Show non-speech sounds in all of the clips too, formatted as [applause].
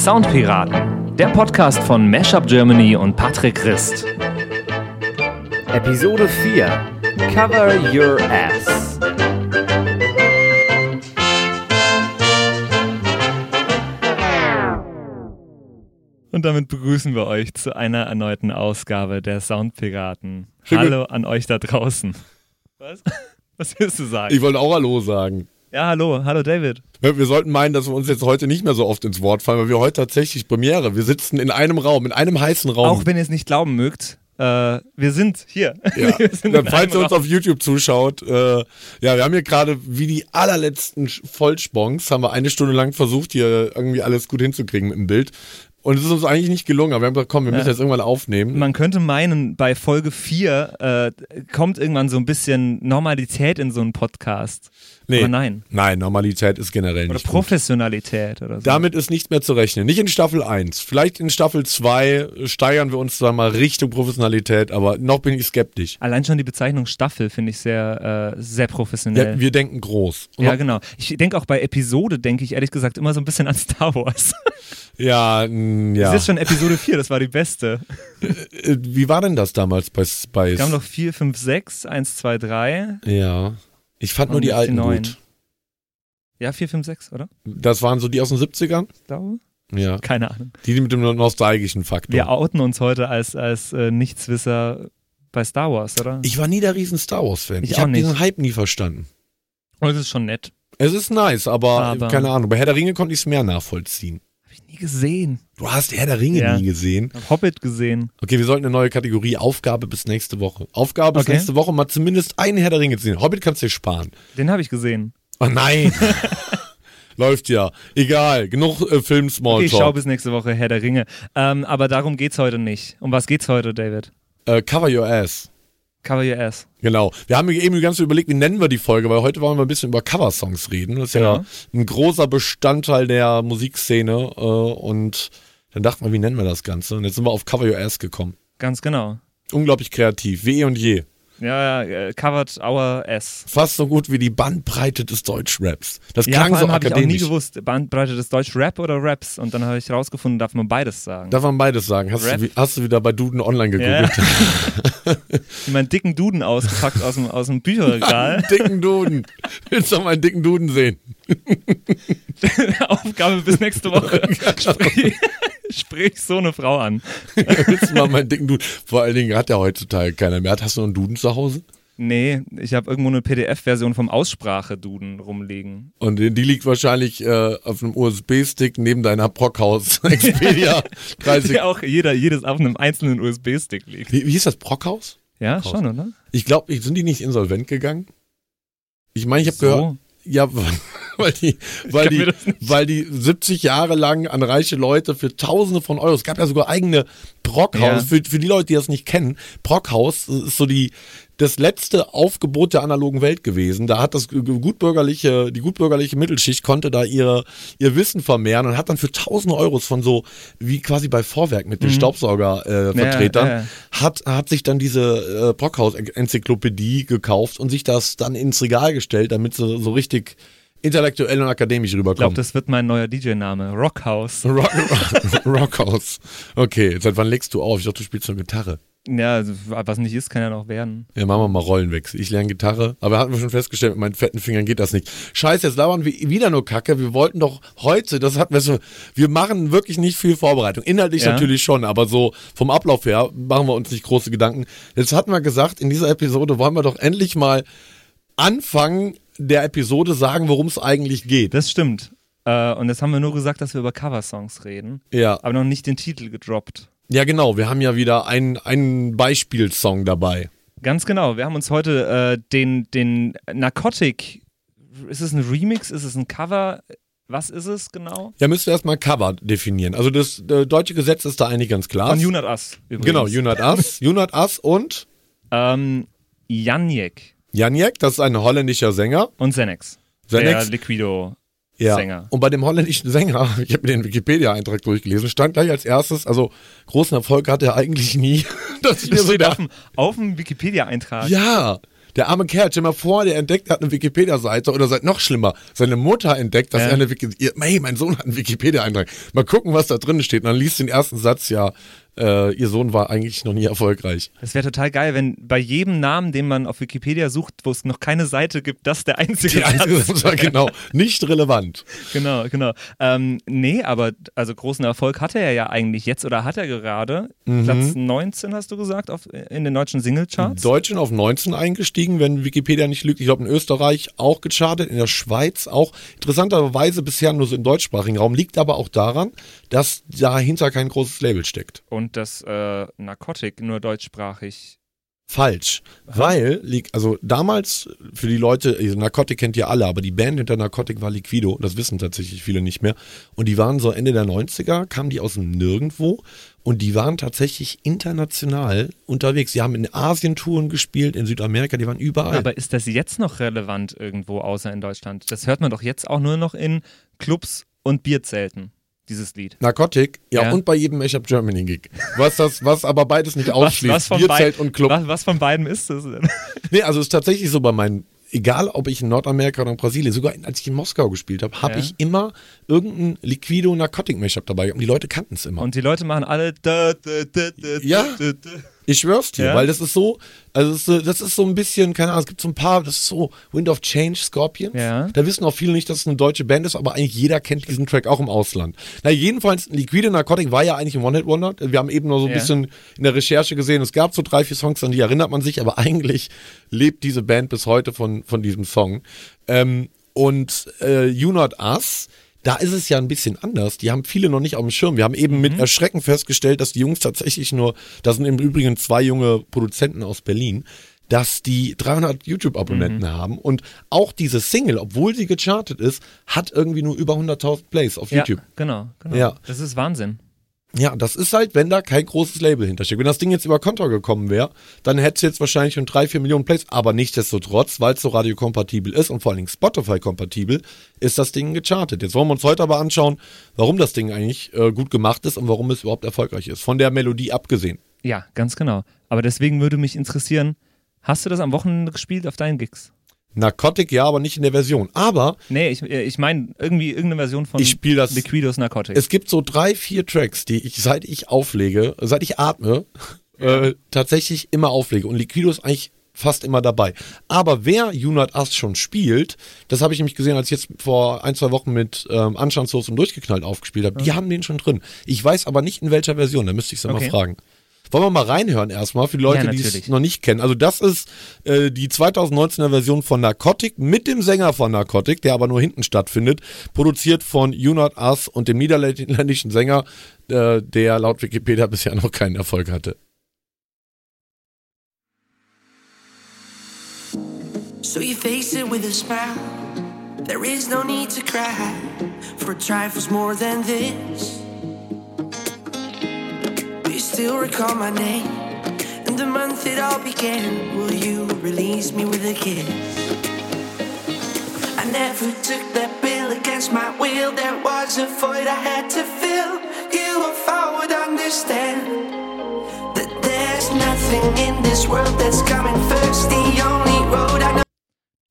Soundpiraten, der Podcast von Mashup Germany und Patrick Christ. Episode 4 Cover Your Ass. Und damit begrüßen wir euch zu einer erneuten Ausgabe der Soundpiraten. Hallo an euch da draußen. Was? Was willst du sagen? Ich wollte auch Hallo sagen. Ja, hallo, hallo David. Wir sollten meinen, dass wir uns jetzt heute nicht mehr so oft ins Wort fallen, weil wir heute tatsächlich Premiere. Wir sitzen in einem Raum, in einem heißen Raum. Auch wenn ihr es nicht glauben mögt, äh, wir sind hier. ja. [laughs] wir sind in falls ihr uns auf YouTube zuschaut, äh, ja, wir haben hier gerade wie die allerletzten Vollspons, haben wir eine Stunde lang versucht, hier irgendwie alles gut hinzukriegen mit dem Bild. Und es ist uns eigentlich nicht gelungen, aber wir haben gesagt, komm, wir müssen Ja. jetzt irgendwann aufnehmen. Man könnte meinen, bei Folge 4 äh, kommt irgendwann so ein bisschen Normalität in so einen Podcast. Nee. Aber nein. Nein, Normalität ist generell Oder nicht gut. Professionalität oder so. Damit ist nichts mehr zu rechnen. Nicht in Staffel 1. Vielleicht in Staffel 2 steigern wir uns dann mal Richtung Professionalität, aber noch bin ich skeptisch. Allein schon die Bezeichnung Staffel finde ich sehr, äh, sehr professionell. Ja, wir denken groß. Und Ja, genau. Ich denke auch bei Episode, denke ich ehrlich gesagt immer so ein bisschen an Star Wars. [laughs] ja, Das ja. ist schon Episode 4, das war die beste. Äh, Wie war denn das damals bei Spice? Es kamen noch 4, 5, 6, 1, 2, 3. ja. Ich fand nur Und die die alten neuen. gut. Ja, 4, 5, 6, oder? Das waren so die aus den 70ern? Ich glaube. Ja. Keine Ahnung. Die mit dem nostalgischen Faktor. Wir outen uns heute als, als äh, Nichtswisser bei Star Wars, oder? ich war nie der riesen Star Wars-Fan. Ich Ich, habe diesen Hype nie verstanden. Und es ist schon nett. Es ist nice, aber, Aber- keine Ahnung. Bei Herr der Ringe konnte ich es mehr nachvollziehen. Ich nie gesehen. Du hast Herr der Ringe Ja. nie gesehen. Hab Hobbit gesehen. Okay, wir sollten eine neue Kategorie Aufgabe bis nächste Woche. Aufgabe bis Okay. nächste Woche mal zumindest einen Herr der Ringe zu sehen. Hobbit kannst du dir sparen. Den habe ich gesehen. Oh nein. [laughs] Läuft ja. Egal. Genug äh, Film Okay, ich schau Smalltalk. bis nächste Woche Herr der Ringe. Ähm, aber darum geht's heute nicht. Um was geht's heute, David? äh, cover your ass. Cover your ass. Genau. Wir haben eben die ganze Zeit überlegt, wie nennen wir die Folge, weil heute wollen wir ein bisschen über Coversongs reden. Das ist ja Genau. ein großer Bestandteil der Musikszene. Äh, und dann dachten wir, wie nennen wir das Ganze? Und jetzt sind wir auf Cover Your Ass gekommen. Ganz genau. Unglaublich kreativ, wie eh und je. Ja, ja, äh, covered our ass. Fast so gut wie die Bandbreite des Deutschraps. Das Ja, klang so habe ich auch nie akademisch. gewusst, Bandbreite des Deutsch Rap oder Raps. Und dann habe ich rausgefunden, darf man beides sagen. Darf man beides sagen? Hast, du, hast du wieder bei Duden online gegoogelt? [laughs] Wie meinen dicken Duden ausgepackt aus dem, aus dem [laughs] Bücherregal. dicken Duden. Willst du doch mal einen dicken Duden sehen? [laughs] Aufgabe bis nächste Woche. [laughs] Sprich, sprich so eine Frau an. Willst du mal meinen dicken Duden? Vor allen Dingen hat ja heutzutage keiner mehr. Hast du noch einen Duden zu Hause? Nee, ich habe irgendwo eine PDF-Version vom Aussprache-Duden rumliegen. Und die liegt wahrscheinlich äh, auf einem USB-Stick neben deiner Brockhaus Expedia [laughs] 30. Der auch jeder, jedes auf einem einzelnen USB-Stick liegt. Wie, wie hieß das? Brockhaus? Ja, schon, oder? Ich glaube, sind die nicht insolvent gegangen? Ich meine, ich habe gehört, So. ja, weil die, weil die, weil die 70 Jahre lang an reiche Leute für Tausende von Euro, es gab ja sogar eigene Brockhaus, Ja. für, für die Leute, die das nicht kennen, Brockhaus ist so die, das letzte Aufgebot der analogen Welt gewesen. Da hat das gutbürgerliche, die gutbürgerliche Mittelschicht konnte da ihre, ihr Wissen vermehren und hat dann für tausende Euros von so, wie quasi bei Vorwerk mit den Staubsaugervertretern, äh, Mhm. ja, ja. hat, hat sich dann diese äh, Brockhaus-Enzyklopädie gekauft und sich das dann ins Regal gestellt, damit sie so richtig intellektuell und akademisch Ich glaube, rüberkommen. das wird mein neuer DJ-Name. Rockhouse. [laughs] Rock, Rockhaus. Okay, seit wann legst du auf? Ich dachte, du spielst nur Gitarre. Ja, also, was nicht ist, kann ja noch werden. Ja, machen wir mal Rollenwechsel. Ich lerne Gitarre, aber hatten wir schon festgestellt, mit meinen fetten Fingern geht das nicht. Scheiße, jetzt labern wir wieder nur Kacke. Wir wollten doch heute, das hatten wir so, wir machen wirklich nicht viel Vorbereitung. Inhaltlich Ja. natürlich schon, aber so vom Ablauf her machen wir uns nicht große Gedanken. Jetzt hatten wir gesagt, in dieser Episode wollen wir doch endlich mal Anfang der Episode sagen, worum es eigentlich geht. Das stimmt. Äh, und jetzt haben wir nur gesagt, dass wir über Coversongs reden, Ja, aber noch nicht den Titel gedroppt. ja genau. Wir haben ja wieder einen, einen Beispielsong dabei. Ganz genau. Wir haben uns heute äh, den, den Narcotic. Ist es ein Remix? Ist es ein Cover? Was ist es genau? Ja, müsst ihr erstmal Cover definieren. Also das äh, deutsche Gesetz ist da eigentlich ganz klar. Von Not Us. Übrigens. Genau, Us, You Not Us und Ähm, Janjek Janjek, das ist ein holländischer Sänger. und Zenex. Zenex? Der Liquido. Ja. Sänger. Und bei dem holländischen Sänger, [laughs] ich habe mir den Wikipedia-Eintrag durchgelesen, stand gleich als erstes, also großen Erfolg hatte er eigentlich nie. [laughs] Das so steht der, auf dem, auf dem Wikipedia-Eintrag. ja, Der arme Kerl, stell mal vor, der entdeckt, er hat eine Wikipedia-Seite oder seid noch schlimmer, seine Mutter entdeckt, dass Ja. er eine Wikipedia, hey, mein Sohn hat einen Wikipedia-Eintrag. Mal gucken, was da drin steht. Und dann liest den ersten Satz, ja, äh, ihr Sohn war eigentlich noch nie erfolgreich. Das wäre total geil, wenn bei jedem Namen, den man auf Wikipedia sucht, wo es noch keine Seite gibt, das der einzige Die einzige Satz genau, nicht relevant. Genau, genau. Ähm, nee, aber also großen Erfolg hatte er ja eigentlich jetzt oder hat er gerade. Mhm. Platz 19 hast du gesagt auf, in den deutschen Singlecharts. Deutschen auf 19 eingestiegen, wenn Wikipedia nicht lügt. Ich glaube, in Österreich auch gechartet, in der Schweiz auch. Interessanterweise bisher nur so im deutschsprachigen Raum. Liegt aber auch daran, dass dahinter kein großes Label steckt. Und das äh, Narcotic nur deutschsprachig. Falsch. Weil, also damals für die Leute, also Narcotic kennt ihr alle, aber die Band hinter Narcotic war Liquido, das wissen tatsächlich viele nicht mehr. Und die waren so Ende der 90er, kamen die aus dem Nirgendwo und die waren tatsächlich international unterwegs. Die haben in Asien Touren gespielt, in Südamerika, die waren überall. Aber ist das jetzt noch relevant irgendwo außer in Deutschland? Das hört man doch jetzt auch nur noch in Clubs und Bierzelten, dieses Lied. Narcotic, ja, Ja. und bei jedem Mashup Germany Gig. Was das, was aber beides nicht [laughs] Was, ausschließt. was, von Bierzelt und Club. was, was von beiden ist das denn? [laughs] Nee, also es ist tatsächlich so bei meinen, egal ob ich in Nordamerika oder in Brasilien, sogar als ich in Moskau gespielt habe, habe Ja. ich immer irgendein Liquido Narcotic Mashup dabei und die Leute kannten es immer. Und die Leute machen alle. Da, da, da, da, Ja. Ich schwör's dir, Ja? weil das ist so, also es ist, so- das ist so ein bisschen, keine Ahnung, es gibt so ein paar, das ist so Wind of Change, Scorpions. Ja. Da wissen auch viele nicht, dass es eine deutsche Band ist, aber eigentlich jeder kennt diesen Track auch im Ausland. Na, jedenfalls, Liquide Narcotic war ja eigentlich ein One-Hit-Wonder. Wir haben eben nur so ein Ja. bisschen in der Recherche gesehen, es gab so drei, vier Songs, an die erinnert man sich, aber eigentlich lebt diese Band bis heute von, von diesem Song. Ähm, und äh, You Not Us, da ist es ja ein bisschen anders. Die haben viele noch nicht auf dem Schirm. Wir haben eben mit Erschrecken festgestellt, dass die Jungs tatsächlich nur, das sind im Übrigen zwei junge Produzenten aus Berlin, dass die 300 YouTube-Abonnenten haben und auch diese Single, obwohl sie gechartet ist, hat irgendwie nur über 100.000 Plays auf Ja, YouTube. genau, genau. Ja. Das ist Wahnsinn. Ja, das ist halt, wenn da kein großes Label hintersteckt. Wenn das Ding jetzt über Konto gekommen wäre, dann hätte es jetzt wahrscheinlich schon drei, vier Millionen Plays. Aber nichtsdestotrotz, weil es so radiokompatibel ist und vor allen Dingen Spotify-kompatibel, ist das Ding gechartet. Jetzt wollen wir uns heute aber anschauen, warum das Ding eigentlich äh, gut gemacht ist und warum es überhaupt erfolgreich ist. Von der Melodie abgesehen. Ja, ganz genau. Aber deswegen würde mich interessieren, hast du das am Wochenende gespielt auf deinen Gigs? Narcotic ja, aber nicht in der Version. Aber Nee, ich, äh, ich meine irgendwie irgendeine Version von Ich spiel das- Liquidos Narcotic. es gibt so drei, vier Tracks, die ich, seit ich auflege, seit ich atme, äh, tatsächlich immer auflege. Und Liquido ist eigentlich fast immer dabei. Aber wer Not Us schon spielt, das habe ich nämlich gesehen, als ich jetzt vor ein, zwei Wochen mit ähm, Anstandslos und durchgeknallt aufgespielt habe. Die haben den schon drin. Ich weiß aber nicht in welcher Version, da müsste ich mal Okay. fragen. Wollen wir mal reinhören erstmal für die Leute, Ja, die es noch nicht kennen. Also das ist äh, die 2019er Version von Narcotic mit dem Sänger von Narcotic, der aber nur hinten stattfindet, produziert von You Not Us und dem niederländischen Sänger, äh, der laut Wikipedia bisher noch keinen Erfolg hatte. So you face it with a smile. There is no need to cry for trifles more than this. Do you still recall my name and the month it all began? Will you release me with a kiss? I never took that bill against my will. There was a void I had to fill. You, if I would understand that there's nothing in this world that's coming first. The only road I know.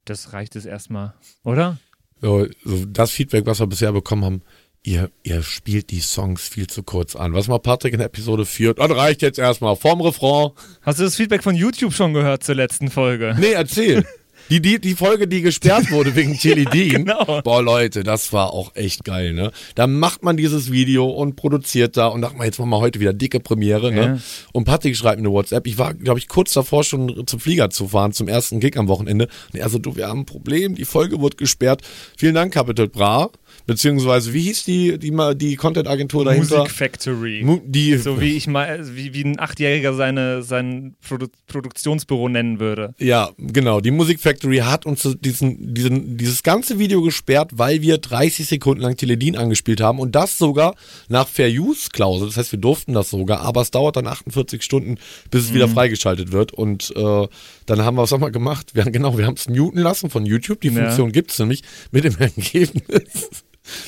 das reicht es erstmal, oder? So, so das Feedback, was wir bisher bekommen haben, ihr, ihr spielt die Songs viel zu kurz an. Was mal Patrick in der Episode führt, das reicht jetzt erstmal. Vorm Refrain. Hast du das Feedback von YouTube schon gehört zur letzten Folge? Nee, erzähl. Die, die, die Folge, die gesperrt wurde wegen [laughs] Chili Dean. Genau. Boah, Leute, das war auch echt geil, ne? Da macht man dieses Video und produziert da und sagt mal, jetzt machen wir heute wieder dicke Premiere, ne? Ja. Und Patrick schreibt mir eine WhatsApp. Ich war, glaube ich, kurz davor schon zum Flieger zu fahren, zum ersten Gig am Wochenende. Und er so, du, wir haben ein Problem, die Folge wird gesperrt. Vielen Dank, Capital Bra. Beziehungsweise, wie hieß die, die, ma- die Content-Agentur dahinter? Music Factory. Mu- die, so wie ich mal, wie, wie ein Achtjähriger seine, sein Produ Produktionsbüro nennen würde. Ja, genau. Die Music Factory hat uns diesen, diesen, dieses ganze Video gesperrt, weil wir 30 Sekunden lang Teledin angespielt haben und das sogar nach Fair Use Klausel. Das heißt, wir durften das sogar, aber es dauert dann 48 Stunden, bis es wieder freigeschaltet wird. Und äh, dann haben wir haben wir gemacht? Wir haben genau, wir haben es muten lassen von YouTube. Die Ja. Funktion gibt's nämlich mit dem [laughs] Ergebnis.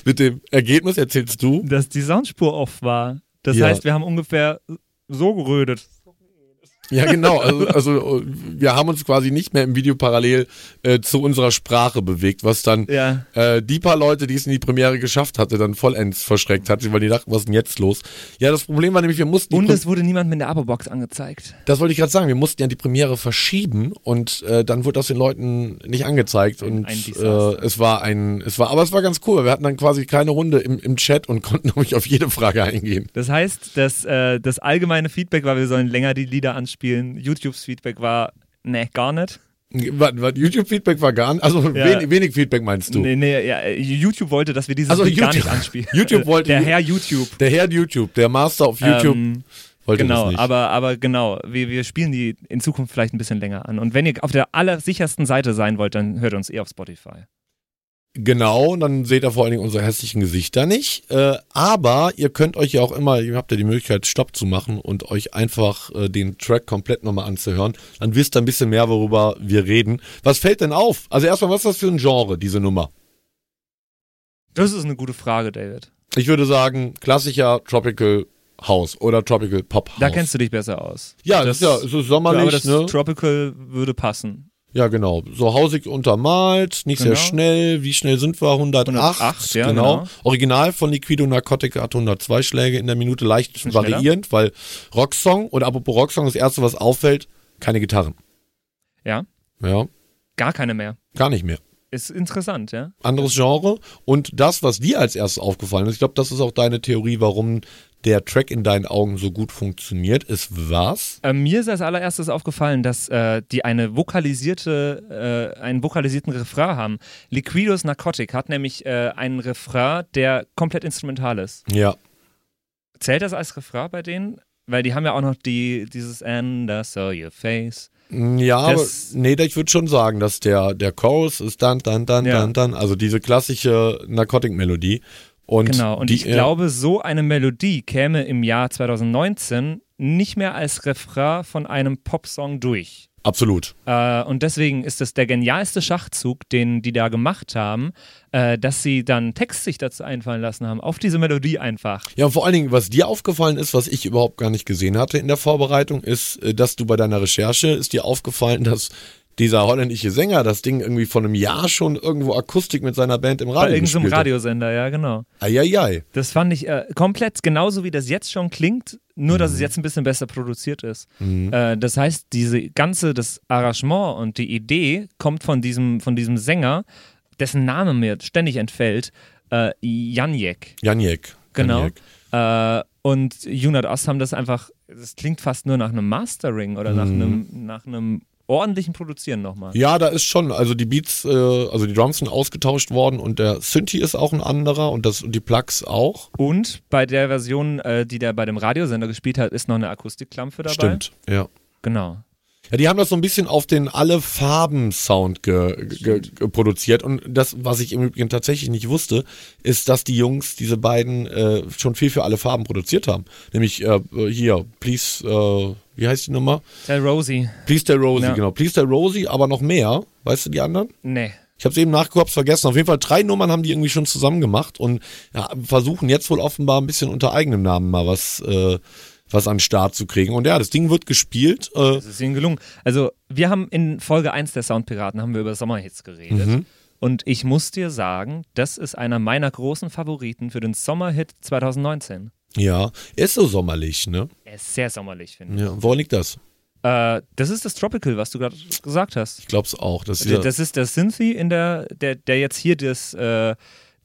mit dem Ergebnis erzählst du. Dass die Soundspur off war. Das Ja. heißt, wir haben ungefähr so gerödet. Ja, genau. Also, also wir haben uns quasi nicht mehr im Video parallel äh, zu unserer Sprache bewegt, was dann Ja. äh, die paar Leute, die es in die Premiere geschafft hatte, dann vollends verschreckt hat, weil die dachten, was ist denn jetzt los? Ja, das Problem war nämlich, wir mussten Und es wurde niemand mit der Abo-Box angezeigt. das wollte ich gerade sagen, wir mussten ja die Premiere verschieben und äh, dann wurde das den Leuten nicht angezeigt und äh, es war ein, es war, aber es war ganz cool. Wir hatten dann quasi keine Runde im, im Chat und [laughs] konnten nämlich auf jede Frage eingehen. Das heißt, dass, äh, das allgemeine Feedback war, wir sollen länger die Lieder anspielen. YouTubes Feedback war, ne, gar nicht. Was, was YouTube-Feedback war gar nicht, also Ja. wenig, wenig Feedback meinst du? Nee, nee, ja, YouTube wollte, dass wir dieses Also Lied gar YouTube- nicht anspielen. [laughs] YouTube wollte- Der Herr YouTube. Der Herr YouTube, der Master auf YouTube, Ähm, wollte genau, das nicht. aber, aber genau, wir, wir spielen die in Zukunft vielleicht ein bisschen länger an. Und wenn ihr auf der allersichersten Seite sein wollt, dann hört uns eh auf Spotify. Genau, und dann seht ihr vor allen Dingen unsere hässlichen Gesichter nicht. Äh, aber ihr könnt euch ja auch immer, ihr habt ja die Möglichkeit, Stopp zu machen und euch einfach äh, den Track komplett nochmal anzuhören. Dann wisst ihr ein bisschen mehr, worüber wir reden. Was fällt denn auf? Also erstmal, was ist das für ein Genre, diese Nummer? Das ist eine gute Frage, David. Ich würde sagen, klassischer Tropical House oder Tropical Pop House. Da kennst du dich besser aus. Ja, das, ist ja, es ist sommerlich, aber das ne? Tropical würde passen. Ja, genau. So hausig untermalt, nicht sehr Genau. schnell. Wie schnell sind wir? 108. 108, ja, genau. genau. Original von Liquido Narcotica hat 102 Schläge in der Minute, leicht Bisschen schneller. variierend, weil Rocksong oder apropos Rocksong, das erste, was auffällt, keine Gitarren. Ja, Ja, gar keine mehr. gar nicht mehr. Ist interessant, ja. Anderes Genre. Und das, was dir als erstes aufgefallen ist, ich glaube, das ist auch deine Theorie, warum der Track in deinen Augen so gut funktioniert, ist was? Äh, mir ist als allererstes aufgefallen, dass äh, die eine vokalisierte, äh, einen vokalisierten Refrain haben. Liquidos Narcotic hat nämlich äh, einen Refrain, der komplett instrumental ist. Ja. Zählt das als Refrain bei denen? Weil die haben ja auch noch die, dieses And I saw your face. Ja, aber nee, ich würde schon sagen, dass der, der Chorus ist dann, dann, dann, Ja. dann, dann, also diese klassische Narcotic-Melodie. Und Genau, und die, ich glaube, so eine Melodie käme im Jahr 2019 nicht mehr als Refrain von einem Popsong durch. Absolut. Äh, und deswegen ist es der genialste Schachzug, den die da gemacht haben, äh, dass sie dann Text sich dazu einfallen lassen haben, auf diese Melodie einfach. Ja, und vor allen Dingen, was dir aufgefallen ist, was ich überhaupt gar nicht gesehen hatte in der Vorbereitung, ist, äh, dass du bei deiner Recherche ist dir aufgefallen, dass dieser holländische Sänger das Ding irgendwie vor einem Jahr schon irgendwo Akustik mit seiner Band im Bei Radio irgendeinem gespielt hat. Radiosender, ja, genau. Eieiei. Das fand ich äh, komplett genauso, wie das jetzt schon klingt, nur dass es jetzt ein bisschen besser produziert ist. Äh, das heißt, diese ganze, das Arrangement und die Idee kommt von diesem, von diesem Sänger, dessen Name mir ständig entfällt, äh, Janjek. Janjek. Genau. Janjek. Äh, und Junat Ost haben das einfach, das klingt fast nur nach einem Mastering oder nach einem, nach einem ordentlichen Produzieren nochmal. Ja, da ist schon, also die Beats, äh, also die Drums sind ausgetauscht worden und der Synthi ist auch ein anderer und, das, und die Plugs auch. Und bei der Version, äh, die der bei dem Radiosender gespielt hat, ist noch eine Akustikklampe dabei. Stimmt, ja. Genau. Ja, die haben das so ein bisschen auf den alle Farben Sound ge, ge, ge, produziert und das, was ich im Übrigen tatsächlich nicht wusste, ist, dass die Jungs diese beiden äh, schon viel für alle Farben produziert haben. Nämlich äh, hier, Please, äh, wie heißt die Nummer? Tell Rosie. Please Tell Rosie, Ja. genau. Please Tell Rosie, aber noch mehr. Weißt du die anderen? Nee. Ich habe es eben nachgeguckt, hab's vergessen. Auf jeden Fall drei Nummern haben die irgendwie schon zusammen gemacht und ja, versuchen jetzt wohl offenbar ein bisschen unter eigenem Namen mal was, äh, was an den Start zu kriegen. Und ja, das Ding wird gespielt. Äh, Das ist ihnen gelungen. Also, wir haben in Folge 1 der Soundpiraten haben wir über Sommerhits geredet. Mhm. Und ich muss dir sagen, das ist einer meiner großen Favoriten für den Sommerhit 2019. ja, ist so sommerlich, ne? Er ist sehr sommerlich, finde ich. Ja, woran liegt das? Äh, das ist das Tropical, was du gerade gesagt hast. Ich glaub's auch. Das Der- Das ist der Synthy, in der, der, der jetzt hier das, äh,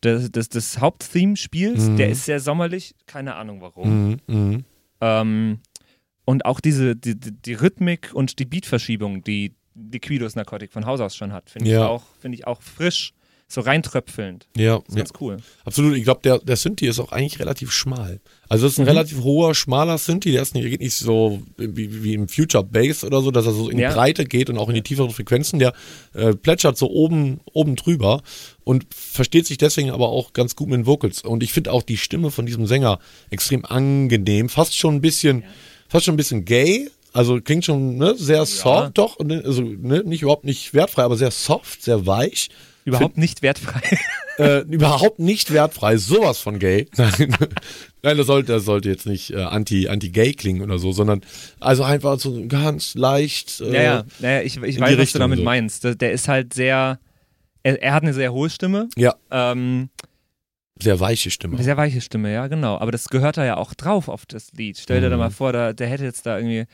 das, das, das Haupttheme spielt. Mhm. Der ist sehr sommerlich, keine Ahnung warum. mhm, mhm. Ähm, und auch diese, die, die, Rhythmik und die Beatverschiebung, die Liquidos Narcotic von Haus aus schon hat, finde ich, Ja. auch- finde ich auch frisch, so reintröpfelnd. Ja, Das ist ja, ganz cool. absolut. Ich glaube, der, der Synthi ist auch eigentlich relativ schmal. Also es ist ein Mhm. relativ hoher, schmaler Synthi. Der ist nicht, geht nicht so wie, wie im Future Bass oder so, dass er so in Ja. die Breite geht und auch in die tieferen Frequenzen. Der äh, plätschert so oben, oben drüber und versteht sich deswegen aber auch ganz gut mit den Vocals. Und ich finde auch die Stimme von diesem Sänger extrem angenehm. Fast schon ein bisschen, fast schon ein bisschen gay. Also klingt schon ne, sehr soft, doch, ne, also ne, nicht überhaupt nicht wertfrei, aber sehr soft, sehr weich. Überhaupt nicht wertfrei. [laughs] äh, überhaupt nicht wertfrei, sowas von gay. [laughs] Nein, Nein das, sollte, das sollte jetzt nicht äh, anti, anti-gay klingen oder so, sondern also einfach so ganz leicht. Äh, ja, ja, ja ich, ich weiß, was du Richtung damit so. meinst. Der, der ist halt sehr, er, er hat eine sehr hohe Stimme, ja, ähm, sehr weiche Stimme. sehr weiche Stimme, ja, genau. Aber das gehört da ja auch drauf auf das Lied. Stell dir da Mhm. mal vor, da, der hätte jetzt da irgendwie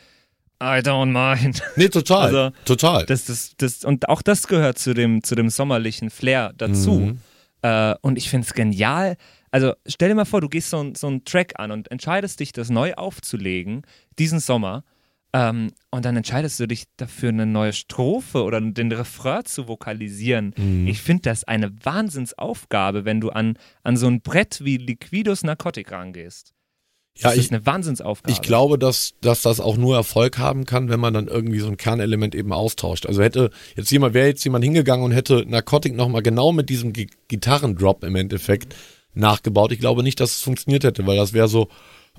I don't mind. Nee, total. Also, total. Das, das, das, und auch das gehört zu dem, zu dem sommerlichen Flair dazu. Mhm. Äh, und ich finde es genial. Also stell dir mal vor, du gehst so, ein- so einen Track an und entscheidest dich, das neu aufzulegen, diesen Sommer. Ähm, und dann entscheidest du dich dafür, eine neue Strophe oder den Refrain zu vokalisieren. Mhm. Ich finde das eine Wahnsinnsaufgabe, wenn du an, an so ein Brett wie Liquidos Narcotic rangehst. Ja, das ich- ist eine Wahnsinnsaufgabe. Ich glaube, dass, dass das auch nur Erfolg haben kann, wenn man dann irgendwie so ein Kernelement eben austauscht. Also hätte jetzt jemand, wäre jetzt jemand hingegangen und hätte Narcotic nochmal genau mit diesem Gi- Gitarrendrop im Endeffekt nachgebaut. Ich glaube nicht, dass es funktioniert hätte, weil das wäre so,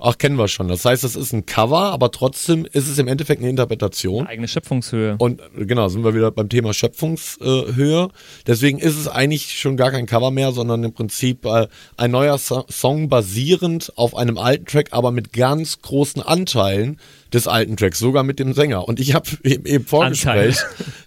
ach, kennen wir schon. Das heißt, das ist ein Cover, aber trotzdem ist es im Endeffekt eine Interpretation. eigene Schöpfungshöhe. Und genau, sind wir wieder beim Thema Schöpfungshöhe. Deswegen ist es eigentlich schon gar kein Cover mehr, sondern im Prinzip äh, ein neuer so Song basierend auf einem alten Track, aber mit ganz großen Anteilen des alten Tracks, sogar mit dem Sänger. Und ich habe im Vorgespräch,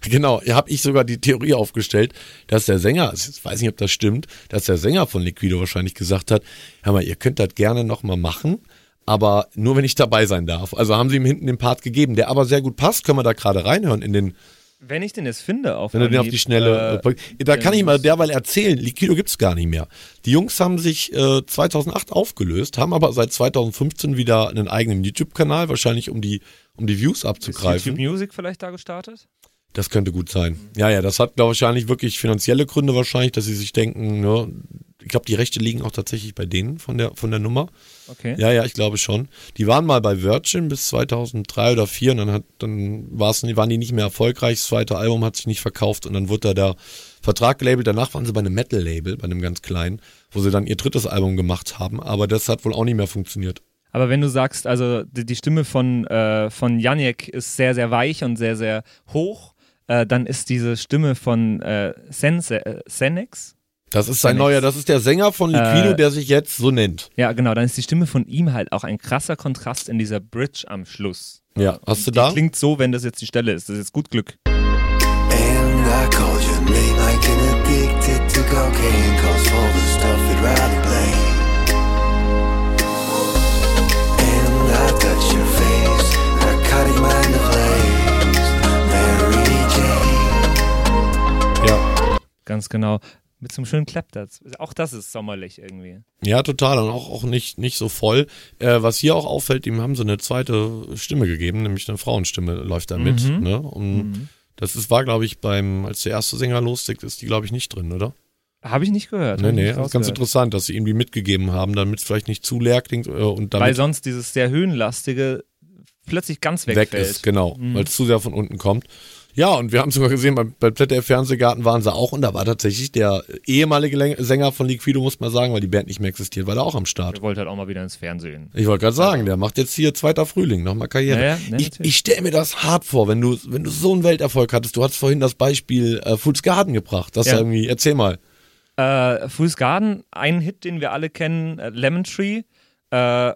genau, habe ich sogar die Theorie aufgestellt, dass der Sänger, ich weiß nicht, ob das stimmt, dass der Sänger von Liquido wahrscheinlich gesagt hat, hör mal, ihr könnt das gerne nochmal machen, aber nur wenn ich dabei sein darf. Also haben sie ihm hinten den Part gegeben, der aber sehr gut passt, können wir da gerade reinhören in den, Wenn ich den jetzt finde, auf wenn du den auf die schnelle, äh, da kann ich mal derweil erzählen, Liquido gibt's gar nicht mehr. Die Jungs haben sich äh, 2008 aufgelöst, haben aber seit 2015 wieder einen eigenen YouTube-Kanal, wahrscheinlich um die, um die Views ist abzugreifen. YouTube Music vielleicht da gestartet? Das könnte gut sein. Ja, ja, das hat glaub, wahrscheinlich wirklich finanzielle Gründe wahrscheinlich, dass sie sich denken, ne, ich glaube, die Rechte liegen auch tatsächlich bei denen von der, von der Nummer. Okay. Ja, ja, ich glaube schon. Die waren mal bei Virgin bis 2003 oder 2004 und dann, hat, dann war's, waren die nicht mehr erfolgreich. Das zweite Album hat sich nicht verkauft und dann wurde da der Vertrag gelabelt. Danach waren sie bei einem Metal-Label, bei einem ganz kleinen, wo sie dann ihr drittes Album gemacht haben. Aber das hat wohl auch nicht mehr funktioniert. Aber wenn du sagst, also die, die Stimme von, äh, von Janek ist sehr, sehr weich und sehr, sehr hoch, äh, dann ist diese Stimme von äh, Sense, äh, Senex, Das ist sein neuer, das ist der Sänger von Liquido, Äh, der sich jetzt so nennt. ja genau, dann ist die Stimme von ihm halt auch ein krasser Kontrast in dieser Bridge am Schluss. Ja, hast du Die da? klingt so, wenn das jetzt die Stelle ist. Das ist jetzt gut Glück. And I called you late night and addicted to cocaine Cause all the stuff you'd rather blame And I touch your face, narcotic mind ablaze Mary Jane Ja. Ganz genau. Mit so einem schönen Clapdatz. Auch das ist sommerlich irgendwie. Ja, total. Und auch, auch nicht, nicht so voll. Äh, was hier auch auffällt, ihm haben sie eine zweite Stimme gegeben, nämlich eine Frauenstimme läuft da mit. Mhm. Ne? Und das ist, war, glaube ich, beim, als der erste Sänger loslegt, ist die, glaube ich, nicht drin, oder? Habe ich nicht gehört. Nee, nee, das ist ganz interessant, dass sie die mitgegeben haben, damit es vielleicht nicht zu leer klingt äh, und Weil damit sonst dieses sehr höhenlastige plötzlich ganz weg wegfällt. ist, genau, Mhm. weil es zu sehr von unten kommt. Ja, und wir haben sogar gesehen, beim, beim ZDF Fernsehgarten waren sie auch und da war tatsächlich der ehemalige Sänger von Liquido, muss man sagen, weil die Band nicht mehr existiert, war da auch am Start. Der wollte halt auch mal wieder ins Fernsehen. Ich wollte gerade sagen, der macht jetzt hier zweiter Frühling, nochmal Karriere. Ja, ja, ja, ich ich stelle mir das hart vor, wenn du, wenn du so einen Welterfolg hattest. Du hast vorhin das Beispiel äh, Fools Garden gebracht. Das Ja. irgendwie, erzähl mal. Äh, Fool's Garden, ein Hit, den wir alle kennen, äh, Lemon Tree. Äh,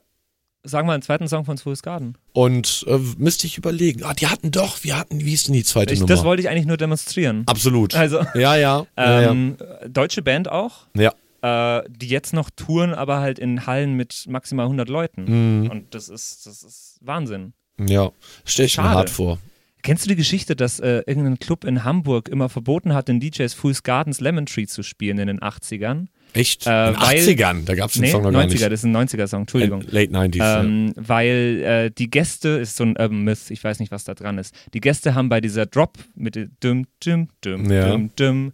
sag mal einen zweiten Song von Fool's Garden. Und äh, müsste ich überlegen. Ah, die hatten doch, wir hatten, wie hieß denn die zweite Ich, Nummer? das wollte ich eigentlich nur demonstrieren. Absolut. Also, ja, ja. ja, [laughs] ähm, deutsche Band auch, ja. ja. äh, die jetzt noch touren, aber halt in Hallen mit maximal 100 Leuten. Mhm. Und das ist, das ist Wahnsinn. Ja, stell ich mir Schade. hart vor. Kennst du die Geschichte, dass äh, irgendein Club in Hamburg immer verboten hat, den DJs Fool's Gardens Lemon Tree zu spielen in den 80ern? Echt? Äh, In den weil- 80ern, da gab es den Nee, Song noch 90er, gar nicht. das ist ein 90er-Song, Entschuldigung. Äh, Late 90s. Ähm, weil äh, die Gäste, ist so ein Urban Myth, ich weiß nicht, was da dran ist. Die Gäste haben bei dieser Drop mit dem düm, düm, düm, Ja. düm, düm,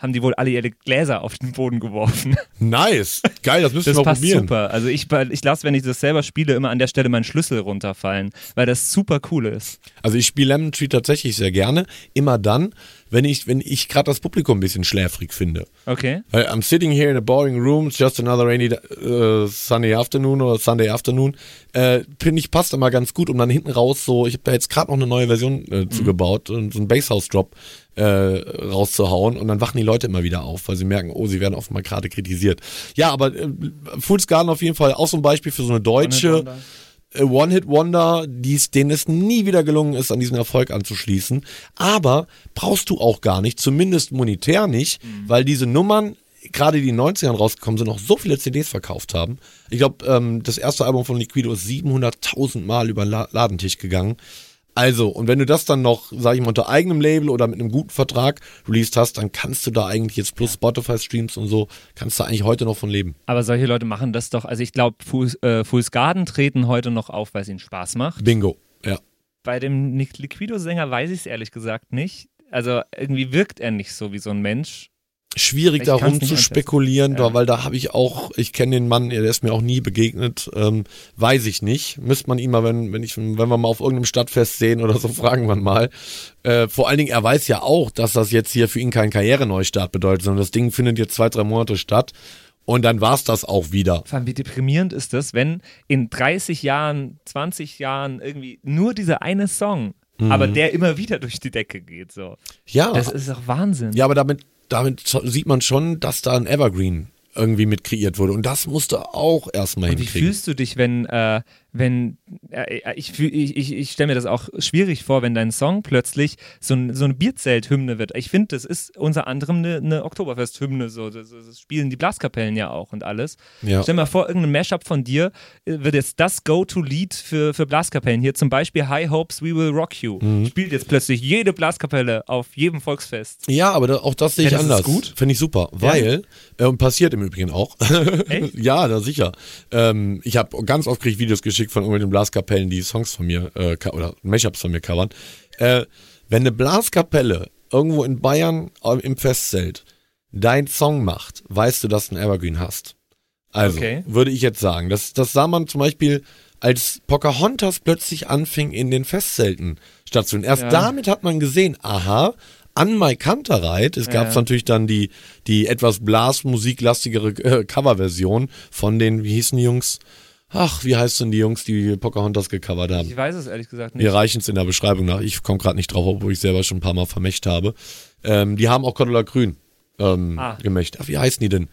haben die wohl alle ihre Gläser auf den Boden geworfen. Nice. Geil, das müssen wir Das mal passt probieren. super. Also ich, ich lasse, wenn ich das selber spiele, immer an der Stelle meinen Schlüssel runterfallen, weil das super cool ist. Also ich spiele Lemon Tree tatsächlich sehr gerne. Immer dann, wenn ich, wenn ich gerade das Publikum ein bisschen schläfrig finde. Okay. Weil I'm sitting here in a boring room, it's just another rainy äh, Sunday afternoon oder Sunday afternoon. Äh, Finde ich passt immer ganz gut, um dann hinten raus so, ich habe da jetzt gerade noch eine neue Version äh, zugebaut und so einen Basshouse-Drop äh, rauszuhauen und dann wachen die Leute immer wieder auf, weil sie merken, oh, sie werden oft mal gerade kritisiert. Ja, aber äh, Fool's Garden auf jeden Fall auch so ein Beispiel für so eine deutsche äh, One-Hit-Wonder, denen es nie wieder gelungen ist, an diesen Erfolg anzuschließen. Aber brauchst du auch gar nicht, zumindest monetär nicht, weil diese Nummern, gerade die in den 90ern rausgekommen sind, noch so viele CDs verkauft haben. Ich glaube, ähm, das erste Album von Liquido ist 700.000 Mal über den La Ladentisch gegangen. Also, und wenn du das dann noch, sag ich mal, unter eigenem Label oder mit einem guten Vertrag released hast, dann kannst du da eigentlich jetzt plus Spotify-Streams und so, kannst du eigentlich heute noch von leben. Aber solche Leute machen das doch. Also ich glaube, Fool's, äh, Fool's Garden treten heute noch auf, weil es ihnen Spaß macht. Bingo. Ja. Bei dem Liquido-Sänger weiß ich es ehrlich gesagt nicht. Also irgendwie wirkt er nicht so wie so ein Mensch. Schwierig Ich da kann's rum nicht zu spekulieren, Ja. weil da habe ich auch, ich kenne den Mann, der ist mir auch nie begegnet, ähm, weiß ich nicht. Müsste man ihn mal, wenn, wenn ich, wenn wir mal auf irgendeinem Stadtfest sehen oder so, [laughs] fragen wir mal. Äh, vor allen Dingen, er weiß ja auch, dass das jetzt hier für ihn kein Karriereneustart bedeutet, sondern das Ding findet jetzt zwei, drei Monate statt und dann war's das auch wieder. Vor allem, wie deprimierend ist das, wenn in 30 Jahren, 20 Jahren irgendwie nur dieser eine Song, aber der immer wieder durch die Decke geht. So. Ja, Das ist doch Wahnsinn. ja, aber damit, damit sieht man schon, dass da ein Evergreen irgendwie mit kreiert wurde und das musste auch erstmal Und wie hinkriegen. fühlst du dich, wenn, äh, wenn äh, ich, fühl- ich, ich, ich stelle mir das auch schwierig vor, wenn dein Song plötzlich so, ein, so eine Bierzelt-Hymne wird. Ich finde, das ist unter anderem eine, eine Oktoberfest-Hymne. So. Das, das spielen die Blaskapellen ja auch und alles. Ja. Stell dir mal vor, irgendein Mashup von dir äh, wird jetzt das Go-To-Lied für, für Blaskapellen. Hier zum Beispiel High Hopes, We Will Rock You. Mhm. Spielt jetzt plötzlich jede Blaskapelle auf jedem Volksfest. Ja, aber da, auch das sehe ich Ja, das ist anders. gut. Finde ich super, weil, äh, und passiert im Übrigen auch. [laughs] Ja, da sicher. Ähm, ich habe ganz oft krieg ich Videos geschickt von irgendwelchen Blaskapellen, die Songs von mir, äh, oder Mashups von mir covern. Äh, wenn eine Blaskapelle irgendwo in Bayern im Festzelt dein Song macht, weißt du, dass du einen Evergreen hast. Also, Okay. würde ich jetzt sagen. Das, das sah man zum Beispiel, als Pocahontas plötzlich anfing, in den Festzelten stattzufinden. Erst Ja. damit hat man gesehen, aha, an Mai Kantereit, es gab Ja. natürlich dann die, die etwas blasmusiklastigere äh, Coverversion von den, wie hießen die Jungs? Ach, wie heißt denn die Jungs, die Pocahontas gecovert haben? Ich weiß es ehrlich gesagt nicht. Wir reichen es in der Beschreibung nach. Ich komme gerade nicht drauf, obwohl ich selber schon ein paar Mal vermächt habe. Ähm, die haben auch Cordula Grün ähm, Ah. gemächt. Ach, wie heißen die denn?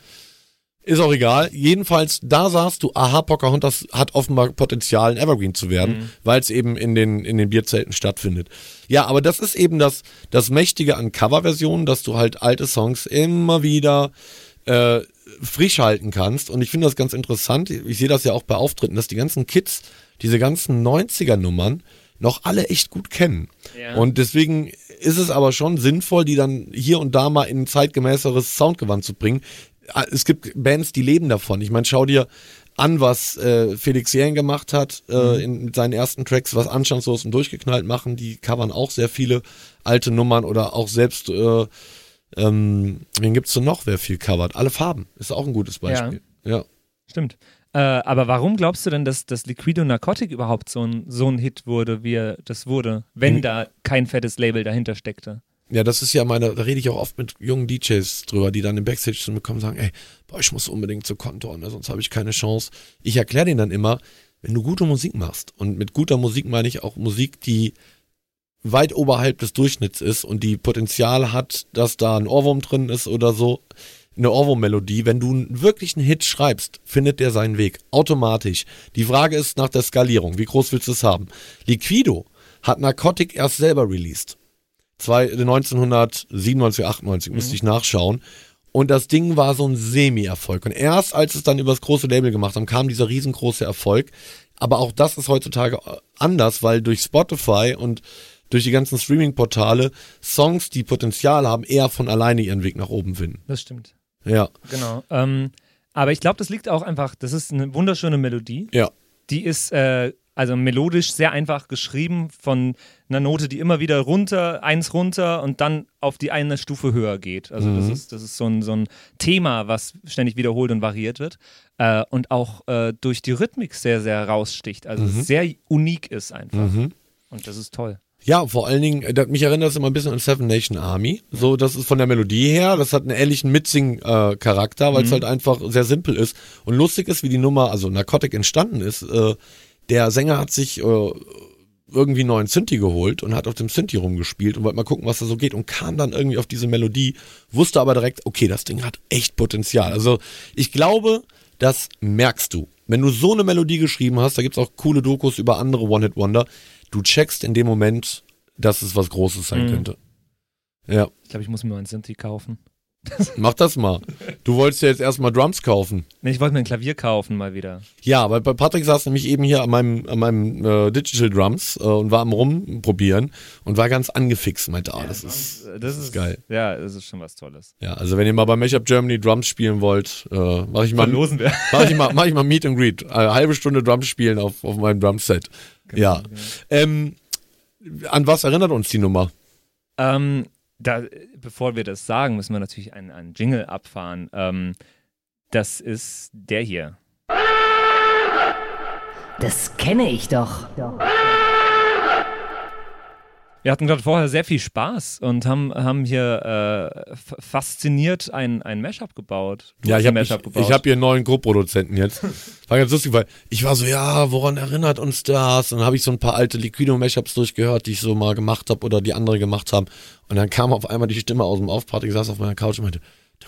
Ist auch egal. Jedenfalls, da sahst du, aha, Pocahontas hat offenbar Potenzial, ein Evergreen zu werden, weil es eben in den, in den Bierzelten stattfindet. Ja, aber das ist eben das, das Mächtige an Coverversionen, dass du halt alte Songs immer wieder äh, frisch halten kannst. Und ich finde das ganz interessant. Ich sehe das ja auch bei Auftritten, dass die ganzen Kids diese ganzen 90er-Nummern noch alle echt gut kennen. Ja. Und deswegen ist es aber schon sinnvoll, die dann hier und da mal in ein zeitgemäßeres Soundgewand zu bringen. Ah, Es gibt Bands, die leben davon. Ich meine, schau dir an, was äh, Felix Jähn gemacht hat äh, in, mit seinen ersten Tracks, was Anstandslos und durchgeknallt machen. Die covern auch sehr viele alte Nummern oder auch selbst, äh, ähm, wen gibt's denn noch, wer viel covert? Alle Farben ist auch ein gutes Beispiel. Ja. Stimmt. Äh, aber warum glaubst du denn, dass das Liquido Narcotic überhaupt so ein, so ein Hit wurde, wie er das wurde, wenn Hm. da kein fettes Label dahinter steckte? Ja, das ist ja meine, da rede ich auch oft mit jungen DJs drüber, die dann im Backstage zu mir kommen und sagen, ey, boah, ich muss unbedingt zu Kontor, ne, sonst habe ich keine Chance. Ich erkläre denen dann immer, wenn du gute Musik machst, und mit guter Musik meine ich auch Musik, die weit oberhalb des Durchschnitts ist und die Potenzial hat, dass da ein Ohrwurm drin ist oder so, eine Ohrwurm-Melodie, wenn du wirklich einen Hit schreibst, findet der seinen Weg. Automatisch. Die Frage ist nach der Skalierung. Wie groß willst du es haben? Liquido hat Narcotic erst selber released. Zwei, 1997, 98, müsste ich nachschauen. Und das Ding war so ein Semi-Erfolg. Und erst als es dann über das große Label gemacht haben, kam dieser riesengroße Erfolg. Aber auch das ist heutzutage äh, anders, weil durch Spotify und durch die ganzen Streaming-Portale Songs, die Potenzial haben, eher von alleine ihren Weg nach oben finden. Das stimmt. Ja, Genau. Ähm, aber ich glaube, das liegt auch einfach, das ist eine wunderschöne Melodie. ja. Die ist äh, also melodisch sehr einfach geschrieben von einer Note, die immer wieder runter, eins runter und dann auf die eine Stufe höher geht. Also das ist, das ist so ein, so ein Thema, was ständig wiederholt und variiert wird. Äh, und auch äh, durch die Rhythmik sehr, sehr raussticht. Also sehr unik ist einfach. Und das ist toll. Ja, vor allen Dingen, äh, mich erinnert das immer ein bisschen an Seven Nation Army. So, das ist von der Melodie her, das hat einen ähnlichen Mitsing-Charakter, weil es halt einfach sehr simpel ist. Und lustig ist, wie die Nummer, also Narcotic entstanden ist. Äh, der Sänger hat sich äh, irgendwie einen neuen Synthi geholt und hat auf dem Synthi rumgespielt und wollte mal gucken, was da so geht und kam dann irgendwie auf diese Melodie, wusste aber direkt, okay, das Ding hat echt Potenzial. Also ich glaube, das merkst du. Wenn du so eine Melodie geschrieben hast, da gibt's auch coole Dokus über andere One-Hit-Wonder, du checkst in dem Moment, dass es was Großes sein Mhm. könnte. Ja, Ich glaube, ich muss mir mal einen Synthi kaufen. [laughs] mach das mal. Du wolltest ja jetzt erstmal Drums kaufen. Nee, ich wollte mir ein Klavier kaufen mal wieder. Ja, weil bei Patrick saß nämlich eben hier an meinem, an meinem äh, Digital Drums äh, und war am rumprobieren und war ganz angefixt, meinte, ah, das ist, Das, das ist geil. Ja, das ist schon was Tolles. Ja, also wenn ihr mal bei Mashup Germany Drums spielen wollt, äh, mach ich mal, mach ich mal, mach ich mal Meet and Greet. Eine halbe Stunde Drums spielen auf, auf meinem Drumset. ja. Ähm, an was erinnert uns die Nummer? Ähm, da, bevor wir das sagen, müssen wir natürlich einen, einen Jingle abfahren. Ähm, das ist der hier. Das kenne ich doch. Wir hatten gerade vorher sehr viel Spaß und haben, haben hier äh, fasziniert ein, ein Mashup gebaut. Du Ja, hast ich ein habe ich, ich hab hier einen neuen Co-Produzenten jetzt. [laughs] War ganz lustig, weil ich war so, ja, woran erinnert uns das? Und dann habe ich so ein paar alte Liquido-Mashups durchgehört, die ich so mal gemacht habe oder die andere gemacht haben. Und dann kam auf einmal die Stimme aus dem Aufparty, ich saß auf meiner Couch und meinte, du,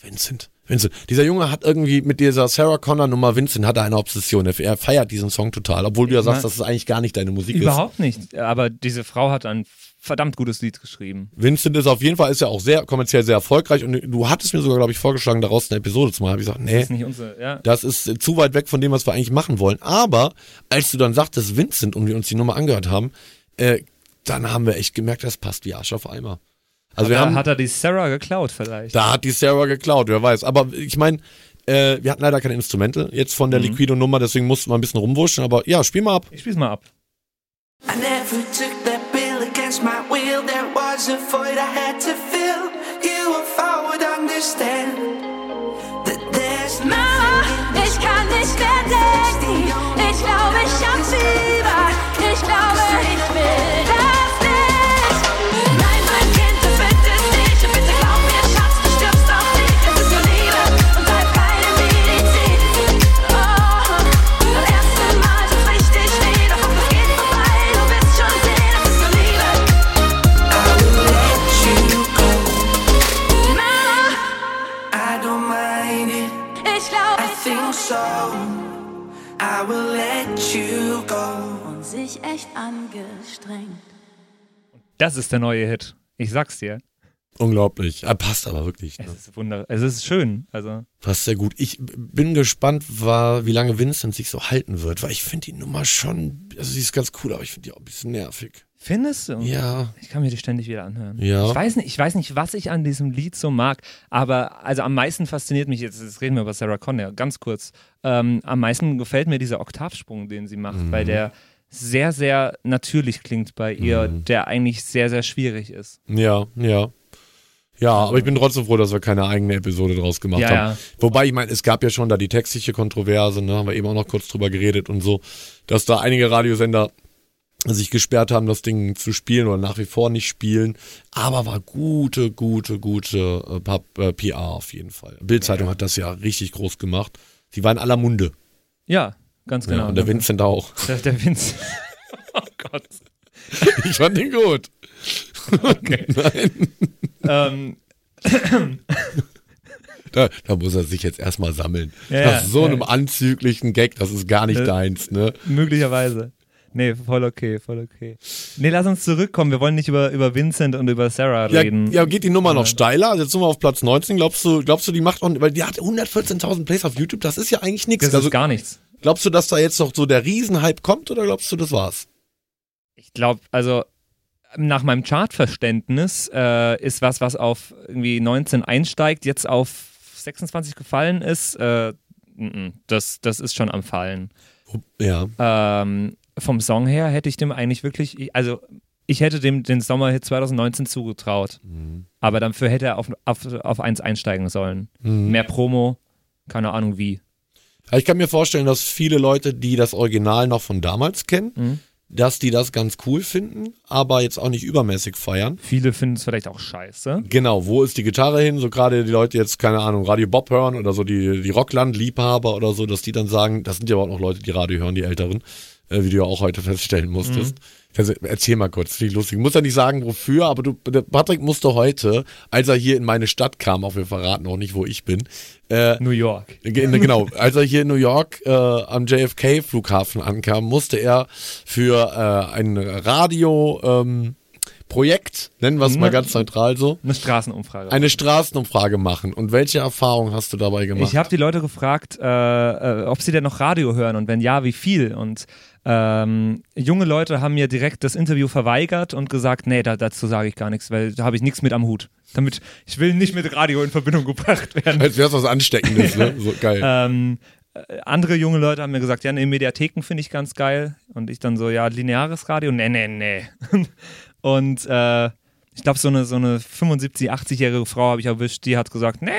Vincent, Vincent. Dieser Junge hat irgendwie mit dieser Sarah Connor Nummer Vincent hat er eine Obsession. Er- Er feiert diesen Song total, obwohl du ja sagst, dass es eigentlich gar nicht deine Musik ist. Überhaupt nicht. Aber diese Frau hat ein verdammt gutes Lied geschrieben. Vincent ist auf jeden Fall, ist ja auch sehr kommerziell sehr erfolgreich und du hattest mir sogar, glaube ich, vorgeschlagen, daraus eine Episode zu machen. Hab ich gesagt, nee, Das ist nicht unsere, ja. das ist zu weit weg von dem, was wir eigentlich machen wollen. Aber als du dann sagtest Vincent und wir uns die Nummer angehört haben, äh, dann haben wir echt gemerkt, das passt wie Arsch auf Eimer. Also wir da haben, hat er die Sarah geklaut vielleicht. da hat die Sarah geklaut, wer weiß. Aber ich meine, äh, wir hatten leider kein Instrumente jetzt von der Mhm. Liquido-Nummer, deswegen mussten wir ein bisschen rumwurschen. Aber ja, spiel mal ab. Ich spiel's mal ab. I never took that bill against my will. There was a void I had to fill. You, if I would understand that there's nothing in ich kann nicht mehr denken. Ich glaube, ich hab's über. Ich glaube, ich will angestrengt. Das ist der neue Hit. Ich sag's dir. Unglaublich. Ah, passt aber wirklich. Ne? Es ist wunder es ist schön. Also, Passt sehr gut. Ich bin gespannt, war, wie lange Vincent sich so halten wird, weil ich finde die Nummer schon, also sie ist ganz cool, aber ich finde die auch ein bisschen nervig. findest du? Ja. Ich kann mir die ständig wieder anhören. Ja. Ich weiß nicht, ich weiß nicht, was ich an diesem Lied so mag, aber also am meisten fasziniert mich jetzt, jetzt reden wir über Sarah Connor, ganz kurz. Ähm, am meisten gefällt mir dieser Oktavsprung, den sie macht, Mhm. weil der sehr, sehr natürlich klingt bei ihr, Mhm. der eigentlich sehr, sehr schwierig ist. Ja, ja. Ja, aber ich bin trotzdem froh, dass wir keine eigene Episode draus gemacht Ja, haben. ja. Wobei, ich meine, es gab ja schon da die textliche Kontroverse, ne, haben wir eben auch noch kurz drüber geredet und so, dass da einige Radiosender sich gesperrt haben, das Ding zu spielen oder nach wie vor nicht spielen. Aber war gute, gute, gute äh, Pub- äh, PR auf jeden Fall. Bildzeitung hat das ja richtig groß gemacht. Sie war in aller Munde. Ja, ganz genau. ja, und der Vincent auch. Der, der Vince. [laughs] oh Gott. Ich fand ihn gut. Okay. [laughs] Nein. ähm, Da, da muss er sich jetzt erstmal sammeln. Ja, Nach so ja. einem anzüglichen Gag, das ist gar nicht Äh, deins, ne? möglicherweise. Nee, voll okay, voll okay. Nee, lass uns zurückkommen. Wir wollen nicht über, über Vincent und über Sarah Ja, reden. ja, geht die Nummer noch steiler? Also jetzt sind wir auf Platz 19. Glaubst du, glaubst du, die macht auch, weil die hat 114.000 Plays auf YouTube, das ist ja eigentlich nichts. das Also, ist gar nichts. Glaubst du, dass da jetzt noch so der Riesenhype kommt oder glaubst du, das war's? Ich glaube, also nach meinem Chartverständnis äh, ist was, was auf irgendwie 19 einsteigt, jetzt auf 26 gefallen ist. Äh, das, das ist schon am Fallen. Ja. Ähm, vom Song her hätte ich dem eigentlich wirklich, ich- also ich hätte dem den Sommerhit 2019 zugetraut. Mhm. Aber dafür hätte er auf, auf, auf 1 einsteigen sollen. Mhm. Mehr Promo, keine Ahnung wie. Ich kann mir vorstellen, dass viele Leute, die das Original noch von damals kennen, Mhm. dass die das ganz cool finden, aber jetzt auch nicht übermäßig feiern. Viele finden es vielleicht auch scheiße. Genau, wo ist die Gitarre hin? So gerade die Leute jetzt, keine Ahnung, Radio Bob hören oder so die, die Rockland-Liebhaber oder so, dass die dann sagen, das sind ja auch noch Leute, die Radio hören, die Älteren, wie du ja auch heute feststellen musstest. Also, erzähl mal kurz, finde ich lustig. Ich muss ja nicht sagen, wofür, aber du, Patrick musste heute, als er hier in meine Stadt kam, auch wir verraten auch nicht, wo ich bin, äh, New York. Ge- Genau, als er hier in New York äh, am JFK-Flughafen ankam, musste er für äh, ein Radio-Projekt, ähm, Projekt, nennen wir es mal Ne. ganz neutral so, Eine Straßenumfrage. eine Straßenumfrage machen. Und welche Erfahrungen hast du dabei gemacht? Ich habe die Leute gefragt, äh, äh, ob sie denn noch Radio hören und wenn ja, wie viel. Und ähm, junge Leute haben mir direkt das Interview verweigert und gesagt, nee, da, dazu sage ich gar nichts, weil da habe ich nichts mit am Hut. Damit ich will nicht mit Radio in Verbindung gebracht werden. Als wäre es was Ansteckendes, ne? [laughs] So geil. Ähm, äh, andere junge Leute haben mir gesagt, ja, nee, Mediatheken finde ich ganz geil. Und ich dann so, ja, lineares Radio? Nee, nee, nee. [laughs] Und äh, ich glaube, so eine, so eine 75-, 80-jährige Frau habe ich erwischt, die hat gesagt, nee,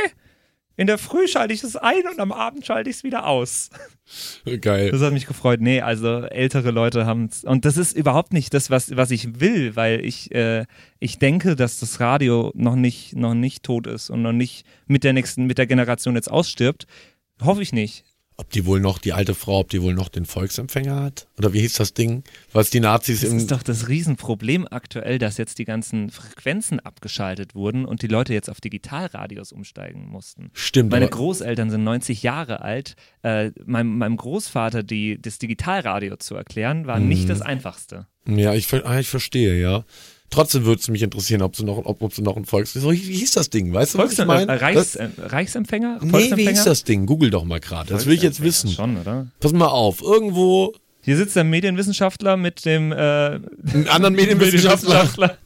in der Früh schalte ich es ein und am Abend schalte ich es wieder aus. geil. Das hat mich gefreut. Nee, also ältere Leute haben es. Und das ist überhaupt nicht das, was, was ich will, weil ich, äh, ich denke, dass das Radio noch nicht, noch nicht tot ist und noch nicht mit der nächsten, mit der Generation jetzt ausstirbt. Hoffe ich nicht. Ob die wohl noch, die alte Frau, ob die wohl noch den Volksempfänger hat? Oder wie hieß das Ding? Was die Nazis Das im. ist doch das Riesenproblem aktuell, dass jetzt die ganzen Frequenzen abgeschaltet wurden und die Leute jetzt auf Digitalradios umsteigen mussten. Stimmt, Meine Großeltern sind 90 Jahre alt. Äh, meinem, meinem Großvater die, das Digitalradio zu erklären, war Mhm. nicht das Einfachste. Ja, ich, ah, ich verstehe, ja. Trotzdem würde es mich interessieren, ob sie noch, ob, ob sie noch ein Volks. Wie hieß das Ding? Weißt du, was ich meine? Reichs, Das- äh, Reichsempfänger? Nee, wie hieß das Ding? Google doch mal gerade. Das will ich jetzt wissen. Schon, oder? Pass mal auf, irgendwo Hier sitzt der Medienwissenschaftler mit dem äh, einen anderen [laughs] Medienwissenschaftler.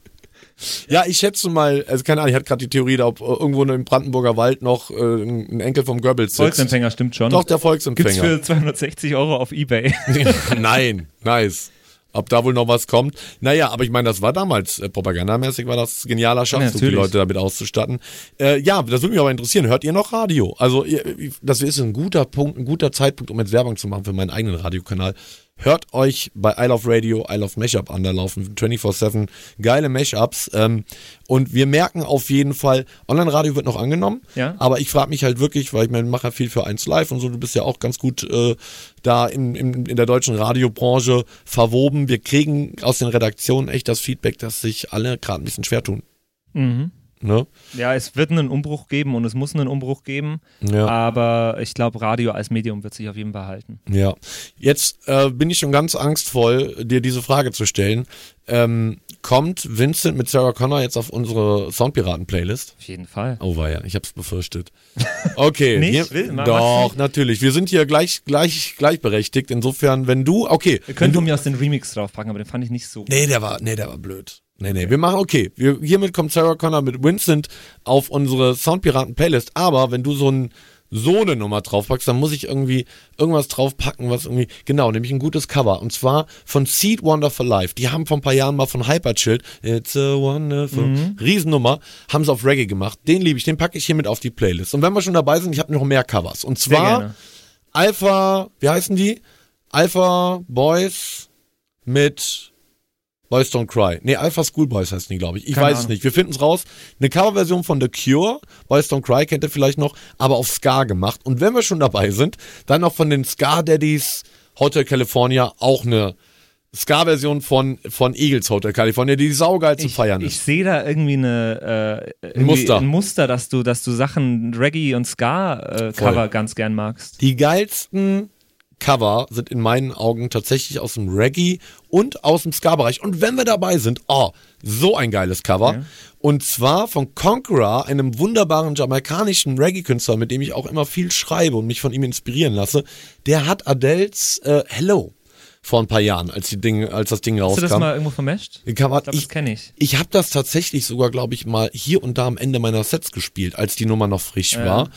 Ja, ich schätze mal, also keine Ahnung, ich hatte gerade die Theorie, da, ob äh, irgendwo im Brandenburger Wald noch äh, ein Enkel vom Goebbels sitzt. Volksempfänger, stimmt schon. Doch, der Gibt's Volksempfänger. für 260 Euro auf Ebay. [laughs] Nein, nice. Ob da wohl noch was kommt? Naja, aber ich meine, das war damals äh, propagandamäßig, war das genialer Schachzug, die natürlich. Leute damit auszustatten. Äh, ja, das würde mich aber interessieren. Hört ihr noch Radio? Also, ihr, das ist ein guter Punkt, ein guter Zeitpunkt, um jetzt Werbung zu machen für meinen eigenen Radiokanal. Hört euch bei I Love Radio, I Love Mashup an, da laufen 24-7 geile Mashups. Ähm, und wir merken auf jeden Fall, Online-Radio wird noch angenommen. Ja. Aber ich frage mich halt wirklich, weil ich meine, mache ja viel für 1 Live und so, du bist ja auch ganz gut äh, da in, in, in der deutschen Radiobranche verwoben. Wir kriegen aus den Redaktionen echt das Feedback, dass sich alle gerade ein bisschen schwer tun. mhm. Ne? Ja, es wird einen Umbruch geben und es muss einen Umbruch geben. Ja. Aber ich glaube, Radio als Medium wird sich auf jeden Fall halten. Ja. Jetzt äh, bin ich schon ganz angstvoll, dir diese Frage zu stellen. Ähm, kommt Vincent mit Sarah Connor jetzt auf unsere Soundpiraten-Playlist? Auf jeden Fall. Oh war ja, ich hab's befürchtet. [laughs] Okay, Nicht? hier, Will- doch, natürlich. Wir sind hier gleich, gleich, gleichberechtigt. Insofern, wenn du, okay, Wir können du, mir aus den Remix draufpacken, aber den fand ich nicht so. Nee, der war, nee, der war blöd. Nee, nee, wir machen, okay, wir, hiermit kommt Sarah Connor mit Vincent auf unsere Soundpiraten-Playlist, aber wenn du so ein, so eine Nummer draufpackst, dann muss ich irgendwie irgendwas draufpacken, was irgendwie, genau, nämlich ein gutes Cover. Und zwar von Seed Wonderful Life. Die haben vor ein paar Jahren mal von Hyperchill, It's a Wonderful, Riesennummer, haben sie auf Reggae gemacht. Den liebe ich, den packe ich hiermit auf die Playlist. Und wenn wir schon dabei sind, ich habe noch mehr Covers. Und zwar. Alpha, wie heißen die? Alpha Boys mit Boys Don't Cry. Nee, Alpha Schoolboys heißen die, glaube ich. Ich Keine weiß es nicht. Wir finden es raus. Eine Coverversion von The Cure, Boys Don't Cry kennt ihr vielleicht noch, aber auf Ska gemacht. Und wenn wir schon dabei sind, dann noch von den Ska Daddies Hotel California auch eine Ska-Version von, von Eagles Hotel California, die saugeil zu Ich, feiern ich ist. sehe da irgendwie eine äh, irgendwie Muster. ein Muster, dass du, dass du Sachen Reggae und Ska äh, ganz gern magst. Die geilsten Cover sind in meinen Augen tatsächlich aus dem Reggae und aus dem Ska-Bereich. Und wenn wir dabei sind, oh, so ein geiles Cover. Ja. Und zwar von Conqueror, einem wunderbaren jamaikanischen Reggae-Künstler, mit dem ich auch immer viel schreibe und mich von ihm inspirieren lasse. Der hat Adels äh, Hello vor ein paar Jahren, als, die Ding, als das Ding Hast rauskam. du das mal irgendwo vermischt? Ich glaube, das kenne ich. Ich habe das tatsächlich sogar, glaube ich, mal hier und da am Ende meiner Sets gespielt, als die Nummer noch frisch Ja. war.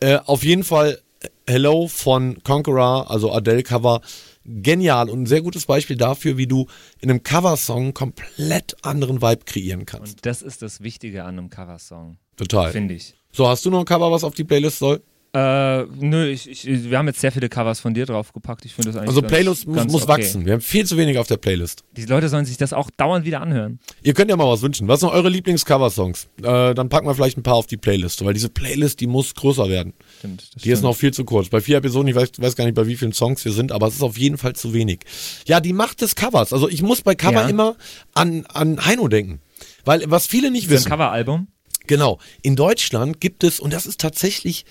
Äh, auf jeden Fall Hello von Conqueror, also Adele-Cover. Genial und ein sehr gutes Beispiel dafür, wie du in einem Coversong komplett anderen Vibe kreieren kannst. Und das ist das Wichtige an einem Coversong, Total. finde ich. So, hast du noch ein Cover, was auf die Playlist soll? Äh, nö, ich, ich, wir haben jetzt sehr viele Covers von dir draufgepackt. Ich finde das eigentlich Also ganz, Playlist muss, muss okay. wachsen. Wir haben viel zu wenig auf der Playlist. Die Leute sollen sich das auch dauernd wieder anhören. Ihr könnt ja mal was wünschen. Was sind eure Lieblings-Cover-Songs? Äh, dann packen wir vielleicht ein paar auf die Playlist, weil diese Playlist, die muss größer werden. Stimmt, Die ist stimmt. noch viel zu kurz. Bei vier Episoden, ich weiß, weiß gar nicht, bei wie vielen Songs wir sind, aber es ist auf jeden Fall zu wenig. Ja, die Macht des Covers. Also ich muss bei Cover Ja. immer an, an Heino denken. Weil was viele nicht Ist das wissen. ein Coveralbum? Genau. In Deutschland gibt es, und das ist tatsächlich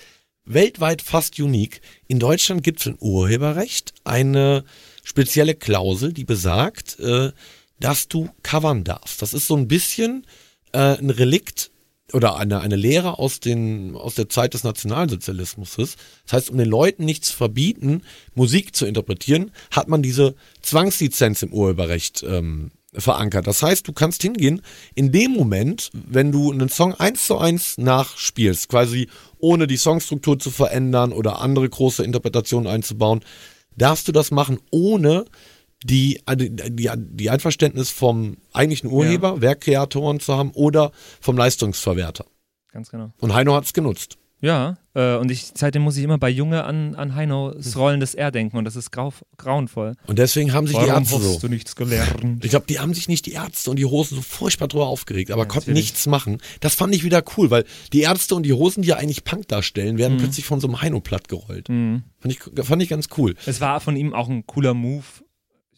weltweit fast unique, in Deutschland gibt es im Urheberrecht eine spezielle Klausel, die besagt, äh, dass du covern darfst. Das ist so ein bisschen äh, ein Relikt oder eine, eine Lehre aus, den, aus der Zeit des Nationalsozialismus. Das heißt, um den Leuten nicht zu verbieten, Musik zu interpretieren, hat man diese Zwangslizenz im Urheberrecht ähm, verankert. Das heißt, du kannst hingehen, in dem Moment, wenn du einen Song eins zu eins nachspielst, quasi ohne die Songstruktur zu verändern oder andere große Interpretationen einzubauen, darfst du das machen, ohne die, die, die, die Einverständnis vom eigentlichen Urheber, Werkkreatoren zu haben oder vom Leistungsverwerter. Ganz genau. Und Heino hat es genutzt. Ja, äh, und ich, seitdem muss ich immer bei Junge an, an Heinos rollendes R denken und das ist grau, grauenvoll. Und deswegen haben sich die Warum Ärzte hast so. du nichts gelernt? Ich glaube, die haben sich nicht die Ärzte und die Hosen so furchtbar drüber aufgeregt, aber Ja, konnten natürlich. nichts machen. Das fand ich wieder cool, weil die Ärzte und die Hosen, die ja eigentlich Punk darstellen, Mhm. werden plötzlich von so einem Heino platt gerollt. Fand, ich, fand ich ganz cool. Es war von ihm auch ein cooler Move.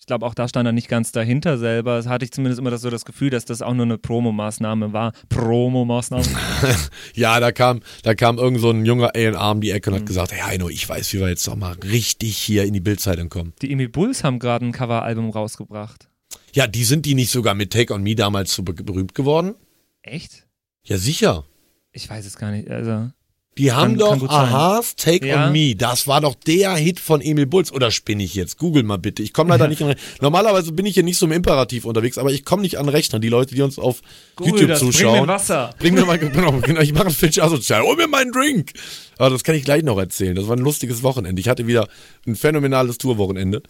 Ich glaube, auch da stand er nicht ganz dahinter selber. Das hatte ich zumindest immer das, so das Gefühl, dass das auch nur eine Promomaßnahme war. Promomaßnahme. [laughs] Ja, da kam, da kam irgend so ein junger A&R um die Ecke und Mhm. hat gesagt, hey Heino, ich weiß, wie wir jetzt noch mal richtig hier in die Bildzeitung kommen. Die Emil Bulls haben gerade ein Coveralbum rausgebracht. Ja, die sind die nicht sogar mit Take on Me damals so be berühmt geworden? Echt? Ja, sicher. Ich weiß es gar nicht. Also, Die haben Kann- doch kann. Aha's Take Ja. on Me. Das war doch der Hit von Emil Bulls. Oder spinne ich jetzt? Google mal bitte. Ich komme leider [laughs] nicht an. Normalerweise bin ich hier nicht so im Imperativ unterwegs, aber ich komme nicht an Rechner. Die Leute, die uns auf YouTube das, zuschauen. Bring mir Wasser. Bring mir mal, [laughs] genau, genau, ich mache das Finch asozial. Hol mir meinen Drink. Aber das kann ich gleich noch erzählen. Das war ein lustiges Wochenende. Ich hatte wieder ein phänomenales Tourwochenende.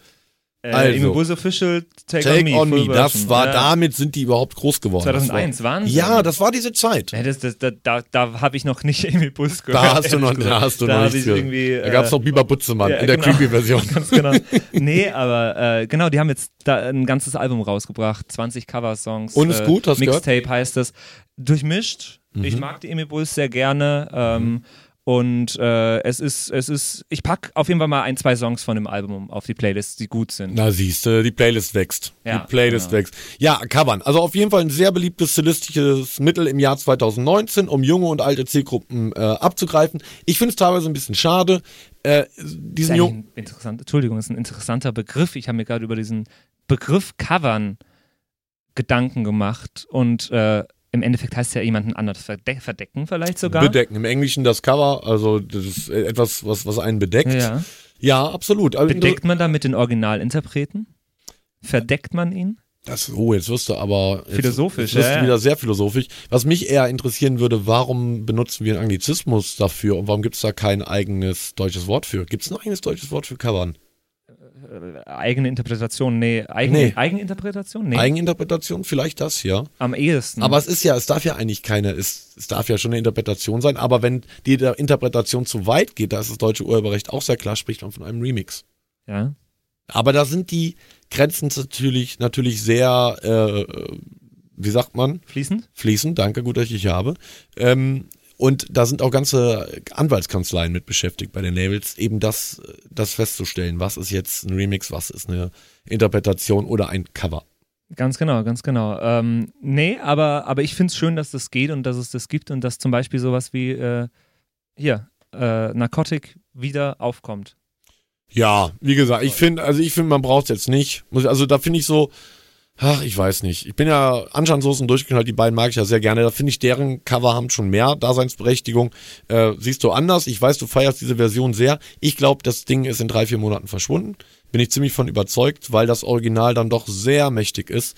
Äh, Also. Emil Bulls Official Take, Take on Me. on Me, das war, ja. damit sind die überhaupt groß geworden. 2001, das war, Wahnsinn. Ja, das war diese Zeit. Ja, das, das, da da, da habe ich noch nicht [laughs] Emil Bulls gehört. Da hast du noch, da hast du da noch nichts ich gehört. Da gab es äh, noch Biber Butzemann ja, in der genau. Creepy-Version. [laughs] Ganz genau. [laughs] Nee, aber äh, genau, die haben jetzt da ein ganzes Album rausgebracht, 20 Cover-Songs. Und ist äh, gut, hast du Mixtape heißt es. Durchmischt. Mhm. Ich mag die Emil Bulls sehr gerne. Ähm, Und äh, es ist, es ist, ich pack auf jeden Fall mal ein, zwei Songs von dem Album auf die Playlist, die gut sind. Na siehst du, die Playlist wächst. Ja, die Playlist genau. wächst. Ja, Covern. Also auf jeden Fall ein sehr beliebtes stilistisches Mittel im Jahr 2019, um junge und alte Zielgruppen äh, abzugreifen. Ich finde es teilweise ein bisschen schade. Äh, ist diesen jungen. ein interessant, Entschuldigung, ist ein interessanter Begriff. Ich habe mir gerade über diesen Begriff Covern Gedanken gemacht und äh, im Endeffekt heißt es ja jemanden anders verde verdecken vielleicht sogar. Bedecken. Im Englischen das Cover, also das ist etwas, was, was einen bedeckt. Ja. Ja, absolut. Also, Bedeckt man damit den Originalinterpreten? Verdeckt man ihn? Das, oh, jetzt wirst du aber jetzt, Philosophisch, Jetzt wirst ja, du wieder sehr philosophisch. Was mich eher interessieren würde, warum benutzen wir einen Anglizismus dafür und warum gibt es da kein eigenes deutsches Wort für? Gibt es ein eigenes deutsches Wort für Covern? Eigene Interpretation? Nee. Eigene, Nee. Eigeninterpretation? Nee. Eigeninterpretation, vielleicht das, ja. Am ehesten. Aber es ist ja, es darf ja eigentlich keine, es, es darf ja schon eine Interpretation sein, aber wenn die Interpretation zu weit geht, da ist das deutsche Urheberrecht auch sehr klar, spricht man von einem Remix. ja. Aber da sind die Grenzen natürlich, natürlich sehr, äh, wie sagt man? Fließend? Fließend, danke, gut, dass ich dich habe. Ähm, und da sind auch ganze Anwaltskanzleien mit beschäftigt bei den Labels, eben das, das festzustellen. Was ist jetzt ein Remix, was ist eine Interpretation oder ein Cover? Ganz genau, ganz genau. Ähm, nee, aber, aber ich finde es schön, dass das geht und dass es das gibt und dass zum Beispiel sowas wie äh, hier, äh, Narcotic wieder aufkommt. Ja, wie gesagt, ich finde, also ich finde, man braucht es jetzt nicht. Also da finde ich so, ach, ich weiß nicht. Ich bin ja Anschansoßen durchgeknallt, die beiden mag ich ja sehr gerne. Da finde ich, deren Cover haben schon mehr Daseinsberechtigung. Äh, siehst du anders. Ich weiß, du feierst diese Version sehr. Ich glaube, das Ding ist in drei, vier Monaten verschwunden. Bin ich ziemlich von überzeugt, weil das Original dann doch sehr mächtig ist.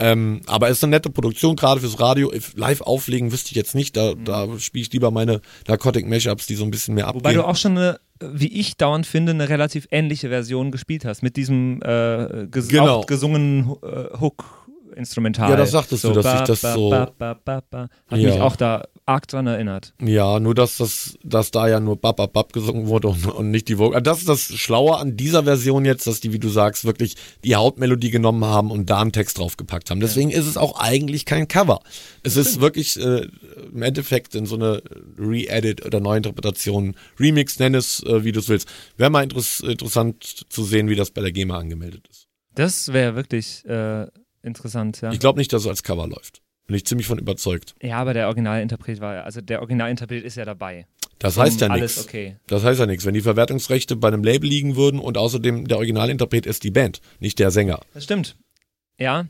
Ähm, aber es ist eine nette Produktion, gerade fürs Radio. Live auflegen wüsste ich jetzt nicht. Da, da spiele ich lieber meine Narcotic Mashups, die so ein bisschen mehr abgehen. Wobei du auch schon eine, wie ich dauernd finde, eine relativ ähnliche Version gespielt hast. Mit diesem äh, ges Genau. gesungenen äh, Hook-Instrumental. Ja, das sagtest du, dass ich das so- Ba, ba, ba, ba. Hat Ja. mich auch da arg dran erinnert. Ja, nur dass das, dass da ja nur Bab Bab Bab gesungen wurde und, und nicht die Vocal. Das ist das Schlaue an dieser Version jetzt, dass die, wie du sagst, wirklich die Hauptmelodie genommen haben und da einen Text draufgepackt haben. Deswegen ist es auch eigentlich kein Cover. Es ist wirklich äh, im Endeffekt in so eine Re-Edit oder Neuinterpretation, Remix, nenn es, äh, wie du es willst. Wäre mal interess interessant zu sehen, wie das bei der GEMA angemeldet ist. Das wäre wirklich äh, interessant, ja. Ich glaube nicht, dass es als Cover läuft. Bin ich ziemlich von überzeugt. Ja, aber der Originalinterpret war ja, also der Originalinterpret ist ja dabei. Das heißt ja nichts. okay. Das heißt ja nichts. Wenn die Verwertungsrechte bei einem Label liegen würden und außerdem der Originalinterpret ist die Band, nicht der Sänger. Das stimmt. Ja.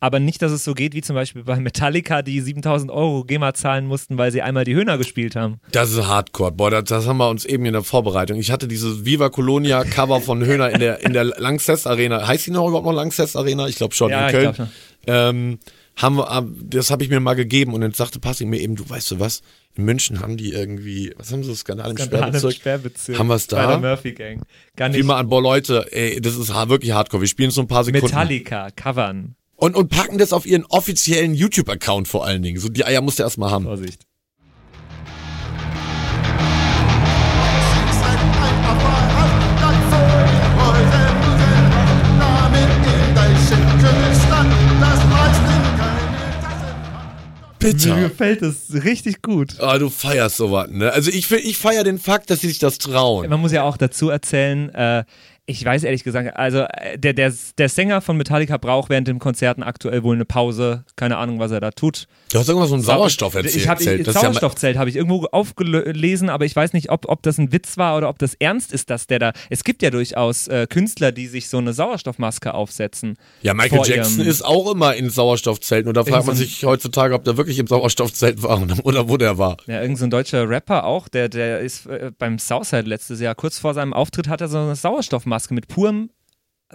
Aber nicht, dass es so geht wie zum Beispiel bei Metallica, die 7000 Euro GEMA zahlen mussten, weil sie einmal die Höhner gespielt haben. Das ist Hardcore. Boah, das, das haben wir uns eben in der Vorbereitung. Ich hatte dieses Viva Colonia Cover von Höhner in der, in der Lanxess Arena. Heißt die noch überhaupt noch Lanxess Arena? Ich glaube schon, Ja, in ich Köln. glaub schon. Ähm, haben wir, ah, das habe ich mir mal gegeben und dann sagte Passi mir eben, du weißt du was, in München haben die irgendwie, was haben sie, Skandal im Skandal im Sperrbezirk? Sperrbezirk. Haben wir's da? Bei der Murphy Gang. Gar Wie nicht. mal an, boah Leute, ey, das ist wirklich Hardcore. Wir spielen so ein paar Sekunden. Metallica, covern. Und, und packen das auf ihren offiziellen YouTube-Account vor allen Dingen. So die Eier musst du erstmal haben. Vorsicht. Mir Bitter. gefällt das richtig gut. Ah, du feierst sowas, ne? Also ich, ich feier den Fakt, dass sie sich das trauen. Man muss ja auch dazu erzählen, äh, ich weiß ehrlich gesagt, also äh, der, der, der Sänger von Metallica braucht während den Konzerten aktuell wohl eine Pause. Keine Ahnung, was er da tut. Du hast irgendwas von Sauerstoff erzählt. Ich Das ist ja mal- Sauerstoffzelt habe ich irgendwo aufgelesen, aber ich weiß nicht, ob, ob das ein Witz war oder ob das ernst ist, dass der da. Es gibt ja durchaus äh, Künstler, die sich so eine Sauerstoffmaske aufsetzen. Ja, Michael Jackson ist auch immer in Sauerstoffzelten und da fragt man so ein- sich heutzutage, ob der wirklich im Sauerstoffzelt war [laughs] oder wo der war. Ja, irgendein so ein deutscher Rapper auch, der, der ist äh, beim Southside letztes Jahr, kurz vor seinem Auftritt, hat er so eine Sauerstoffmaske mit purem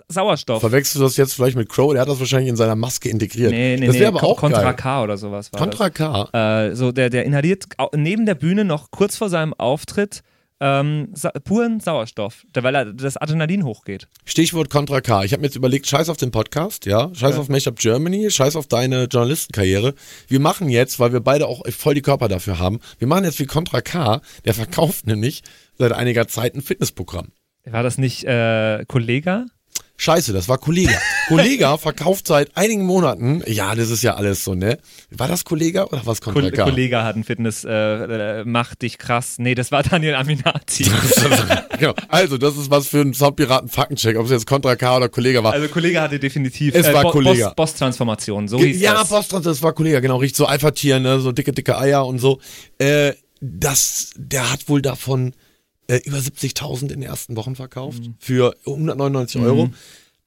Sauerstoff. Verwechselst du das jetzt vielleicht mit Crow? Der hat das wahrscheinlich in seiner Maske integriert. Nee, nee, das nee, wäre aber auch Contra geil. K oder sowas war Contra K. Äh, so, der, der inhaliert neben der Bühne noch kurz vor seinem Auftritt ähm, sa puren Sauerstoff, weil er das Adrenalin hochgeht. Stichwort Contra K. Ich habe mir jetzt überlegt, scheiß auf den Podcast, ja, scheiß auf Mashup Germany, scheiß auf deine Journalistenkarriere. Wir machen jetzt, weil wir beide auch voll die Körper dafür haben, wir machen jetzt wie Contra K, der verkauft [laughs] nämlich seit einiger Zeit ein Fitnessprogramm. War das nicht äh, Kollega? Scheiße, das war Kollega. Kollega [laughs] verkauft seit einigen Monaten, ja, das ist ja alles so, ne? War das Kollega oder was Contra Kol? Kollega hat ein Fitness, äh, äh, macht dich krass. Nee, das war Daniel Aminati. [laughs] genau. Also, das ist was für einen Soundpiraten Faktencheck, ob es jetzt Contra K oder Kollega war. Also Kollega hatte definitiv Es war Bo- Kollega. Boss- Boss-Transformation, so Ge- hieß ja, das. Posttrans, das war Kollege, genau, richtig so Alpha-Tier, ne, so dicke, dicke Eier und so. Äh, das, der hat wohl davon äh, über 70.000 in den ersten Wochen verkauft Mhm. für 199 Euro.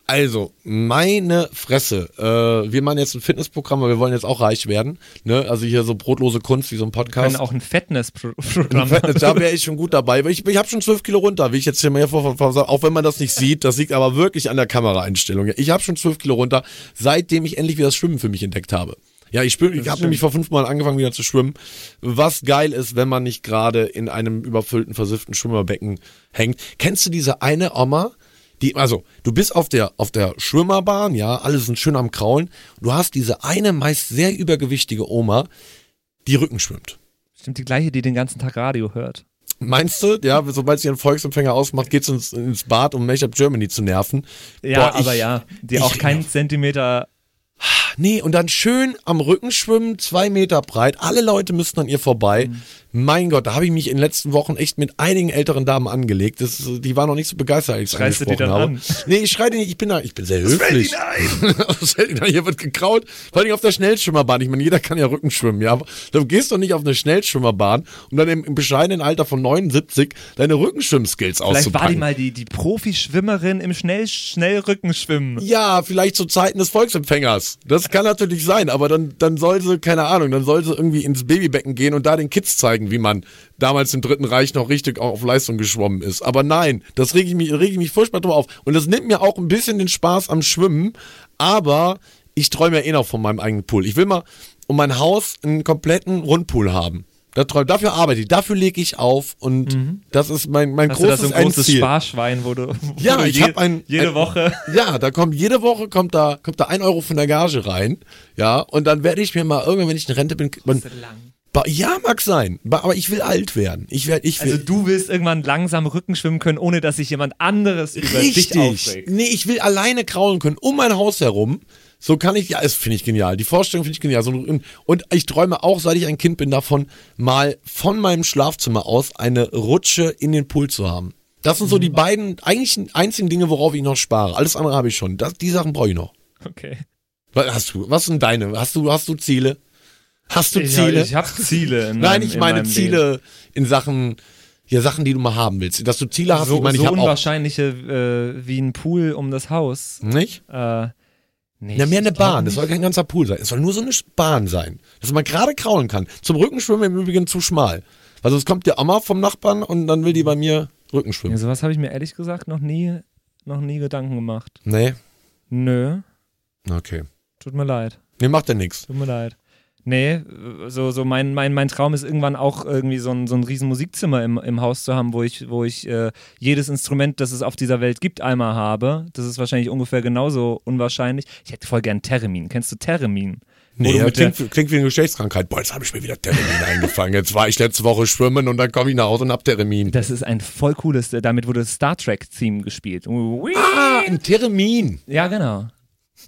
Also, meine Fresse. Äh, wir machen jetzt ein Fitnessprogramm, weil wir wollen jetzt auch reich werden. Ne? Also hier so brotlose Kunst wie so ein können Podcast. auch ein Fitnessprogramm Fitness, da wäre ich schon gut dabei. Ich, ich habe schon 12 Kilo runter, wie ich jetzt hier mal vor, vor, vor, auch wenn man das nicht sieht, das liegt aber wirklich an der Kameraeinstellung. Ich habe schon 12 Kilo runter, seitdem ich endlich wieder das Schwimmen für mich entdeckt habe. Ja, ich, ich habe nämlich vor fünf Monaten angefangen wieder zu schwimmen. Was geil ist, wenn man nicht gerade in einem überfüllten, versifften Schwimmerbecken hängt. Kennst du diese eine Oma? Die, also, du bist auf der, auf der Schwimmerbahn, ja, alle sind schön am Kraulen. Du hast diese eine meist sehr übergewichtige Oma, die Rücken schwimmt. Stimmt die gleiche, die den ganzen Tag Radio hört. Meinst du, ja, sobald sie ihren Volksempfänger ausmacht, geht's ins, ins Bad, um Make-up Germany zu nerven? Ja, Boah, ich- aber ja, die ich- auch keinen Zentimeter. Nee, und dann schön am Rücken schwimmen, zwei Meter breit. Alle Leute müssten an ihr vorbei. Mhm. Mein Gott, da habe ich mich in den letzten Wochen echt mit einigen älteren Damen angelegt. Das, die waren noch nicht so begeistert, als ich es Schreist du die angesprochen dann habe. an? Nee, ich schreie die nicht, ich bin da, ich bin sehr höflich. [laughs] Was fällt Ihnen ein? Hier wird gekraut. Vor allem auf der Schnellschwimmerbahn. Ich meine, jeder kann ja Rücken schwimmen, ja. Aber du gehst doch nicht auf eine Schnellschwimmerbahn, um dann im, im bescheidenen Alter von 79 deine Rückenschwimmskills Vielleicht auszupacken. war die mal die, die Profischwimmerin im Schnell Schnellrückenschwimmen. Ja, vielleicht zu Zeiten des Volksempfängers. Das kann natürlich sein, aber dann, dann soll sie, keine Ahnung, dann soll sie irgendwie ins Babybecken gehen und da den Kids zeigen, wie man damals im Dritten Reich noch richtig auf Leistung geschwommen ist. Aber nein, das rege ich mich, rege ich mich furchtbar drüber auf. Und das nimmt mir auch ein bisschen den Spaß am Schwimmen, aber ich träume ja eh noch von meinem eigenen Pool. Ich will mal um mein Haus einen kompletten Rundpool haben. Dafür arbeite ich, dafür lege ich auf und das ist mein, mein Mhm. Hast du da großes so ein großes Endziel. Sparschwein, wo du, [laughs] wo Ja, du ich je, hab ein- jede ein- Woche. [laughs] Ja, da kommt jede Woche kommt da kommt da ein Euro von der Gage rein, ja, und dann werde ich mir mal irgendwann, wenn ich in Rente bin, man, ja, mag sein. Aber ich will alt werden. Ich werde, ich will. Also du willst irgendwann langsam Rücken schwimmen können, ohne dass sich jemand anderes über dich Richtig. aufregt. Nee, ich will alleine kraulen können, um mein Haus herum. So kann ich, ja, das finde ich genial. Die Vorstellung finde ich genial. So, und, und ich träume auch, seit ich ein Kind bin, davon, mal von meinem Schlafzimmer aus eine Rutsche in den Pool zu haben. Das sind so Mhm. die beiden eigentlich einzigen Dinge, worauf ich noch spare. Alles andere habe ich schon. Das, die Sachen brauche ich noch. Okay. Was hast du? Was sind deine? Hast du, hast du Ziele? Hast du Ich, Ziele? ich habe Ziele. In [laughs] Nein, meinem, ich in meine Ziele in Sachen, ja, Sachen, die du mal haben willst. Dass du Ziele Leben. hast, So, ich meine, so ich unwahrscheinliche äh, wie ein Pool um das Haus. Nicht? Äh, nee, Ja, mehr eine Bahn. Das soll nicht. kein ganzer Pool sein. Es soll nur so eine Bahn sein. Dass man gerade kraulen kann. Zum Rückenschwimmen im Übrigen zu schmal. Also es kommt der Oma vom Nachbarn und dann will die bei mir Ja, Rückenschwimmen. sowas habe ich mir ehrlich gesagt noch nie, noch nie Gedanken gemacht. Nee? Nö, Okay. tut mir leid. Nee, macht ja nichts. Tut mir leid. Nee, so, so mein, mein, mein Traum ist irgendwann auch irgendwie so ein, so ein riesen Musikzimmer im, im Haus zu haben, wo ich, wo ich äh, jedes Instrument, das es auf dieser Welt gibt, einmal habe. Das ist wahrscheinlich ungefähr genauso unwahrscheinlich. Ich hätte voll gern Theremin. Kennst du Theremin? Wo Nee, ja, klingt, klingt wie eine Geschlechtskrankheit. Boah, jetzt habe ich mir wieder Termin [laughs] eingefangen. Jetzt war ich letzte Woche schwimmen und dann komme ich nach Hause und hab Termin. Das ist ein voll cooles, äh, damit wurde Star Trek-Theme gespielt. Ah, ein Termin. Ja, genau.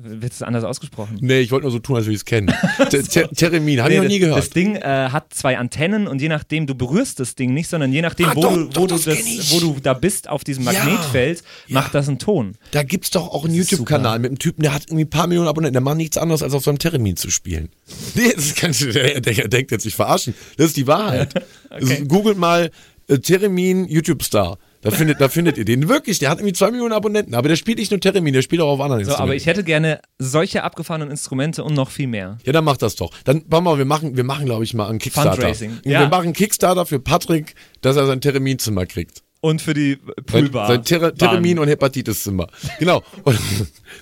Wird es anders ausgesprochen? Nee, ich wollte nur so tun, als würde [laughs] ich es kennen. Ter- Ter- Termin, habe ich noch nie gehört. Das Ding äh, hat zwei Antennen und je nachdem, du berührst das Ding nicht, sondern je nachdem, Ah, wo, doch, du, doch, wo, du das das, kenn ich. wo du da bist auf diesem. Magnetfeld, Ja. macht das einen Ton. Da gibt's doch auch einen YouTube-Kanal mit einem Typen, der hat irgendwie ein paar Millionen Abonnenten, der macht nichts anderes, als auf seinem Termin zu spielen. [laughs] Nee, das kann, der, der denkt jetzt sich verarschen. Das ist die Wahrheit. [laughs] Okay. Googelt mal äh, Termin YouTube-Star. Da findet, da findet ihr den. Wirklich, der hat irgendwie zwei Millionen Abonnenten, aber der spielt nicht nur Termin, der spielt auch auf anderen So, aber Instrumenten. ich hätte gerne solche abgefahrenen Instrumente und noch viel mehr. Ja, dann macht das doch. Dann, warte mal, wir machen, wir machen, glaube ich, mal einen Kickstarter. Fundraising. Wir Ja. machen einen Kickstarter für Patrick, dass er sein Terminzimmer kriegt. Und für die Sein, Poolbar. sein Termin- und Hepatitiszimmer. Genau. Und,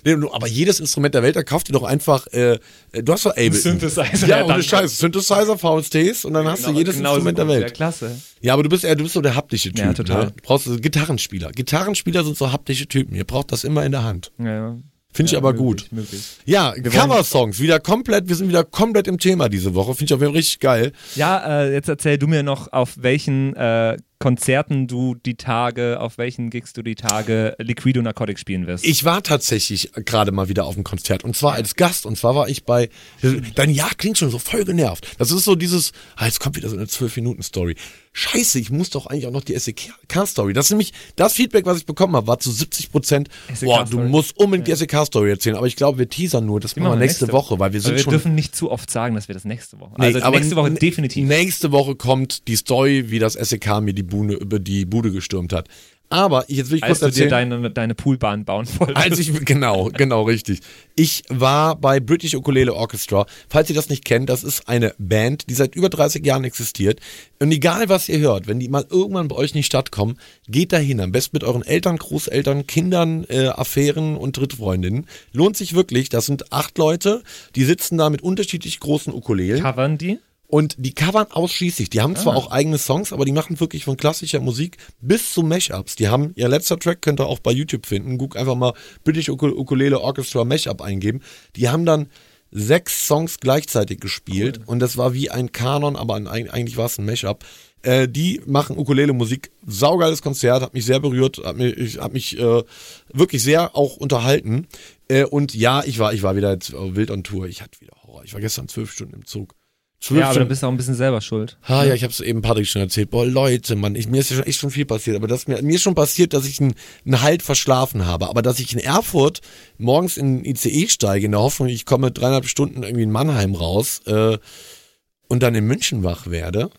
[laughs] aber jedes Instrument der Welt, da kauft ihr doch einfach, äh, äh, du hast doch Ableton. Synthesizer, Ja, ohne. Scheiß. Synthesizer, VSTs und dann hast du jedes Genauso Instrument der gut. Welt. Ja, klasse. Ja, aber du bist eher, du bist so der haptische Typ. Ja, total. Ne? Du brauchst so Gitarrenspieler. Gitarrenspieler sind so haptische Typen. Ihr braucht das immer in der Hand. Ja, ja. Finde ich Ja, aber möglich, gut. Möglich. Ja, Cover-Songs, wieder komplett, wir sind wieder komplett im Thema diese Woche. Finde ich auch richtig geil. Ja, äh, jetzt erzähl du mir noch, auf welchen äh, Konzerten du die Tage, auf welchen Gigs du die Tage Liquido Narcotic spielen wirst. Ich war tatsächlich gerade mal wieder auf einem Konzert und zwar als Gast und zwar war ich bei, dein Ja klingt schon so voll genervt. Das ist so dieses, ah, jetzt kommt wieder so eine 12-Minuten-Story. Scheiße, ich muss doch eigentlich auch noch die SEK-Story. Das ist nämlich, das Feedback, was ich bekommen habe, war zu 70 Prozent, boah, du musst unbedingt die SEK-Story erzählen, aber ich glaube, wir teasern nur, das machen wir nächste, Woche, weil wir sind wir schon... dürfen nicht zu oft sagen, dass wir das nächste Woche. Nee, also aber nächste Woche definitiv. Nächste Woche kommt die Story, wie das SEK mir die Bude, über die Bude gestürmt hat. Aber jetzt will ich als kurz du dir erzählen. deine, deine Poolbahn bauen wolltest. Als ich, genau, genau, richtig. Ich war bei British Ukulele Orchestra. Falls ihr das nicht kennt, das ist eine Band, die seit über 30 Jahren existiert. Und egal, was ihr hört, wenn die mal irgendwann bei euch in die Stadt kommen, geht dahin. Am besten mit euren Eltern, Großeltern, Kindern, äh, Affären und Drittfreundinnen. Lohnt sich wirklich. Das sind acht Leute, die sitzen da mit unterschiedlich großen Ukulelen. Covern die? Und die covern ausschließlich. Die haben zwar auch eigene Songs, aber die machen wirklich von klassischer Musik bis zu Mashups. Die haben, ihr letzter Track könnt ihr auch bei YouTube finden. Guck einfach mal British Ukul- Ukulele Orchestra Mashup eingeben. Die haben dann sechs Songs gleichzeitig gespielt und das war wie ein Kanon, aber ein, eigentlich war es ein Mashup. Äh, die machen Ukulele-Musik. Saugeiles Konzert, hat mich sehr berührt, hat mich, ich, hat mich äh, wirklich sehr auch unterhalten. Äh, und ja, ich war, ich war wieder jetzt äh, wild on Tour. Ich hatte wieder Horror. Ich war gestern zwölf Stunden im Zug. Ja, aber da Stunden. bist du auch ein bisschen selber schuld. Ah, ja, ich habe es eben Patrick schon erzählt. Boah, Leute, Mann, ich, mir ist ja schon echt schon viel passiert. Aber das, mir, mir ist schon passiert, dass ich einen, einen Halt verschlafen habe. Aber dass ich in Erfurt morgens in den ICE steige, in der Hoffnung, ich komme dreieinhalb Stunden irgendwie in Mannheim raus äh, und dann in München wach werde,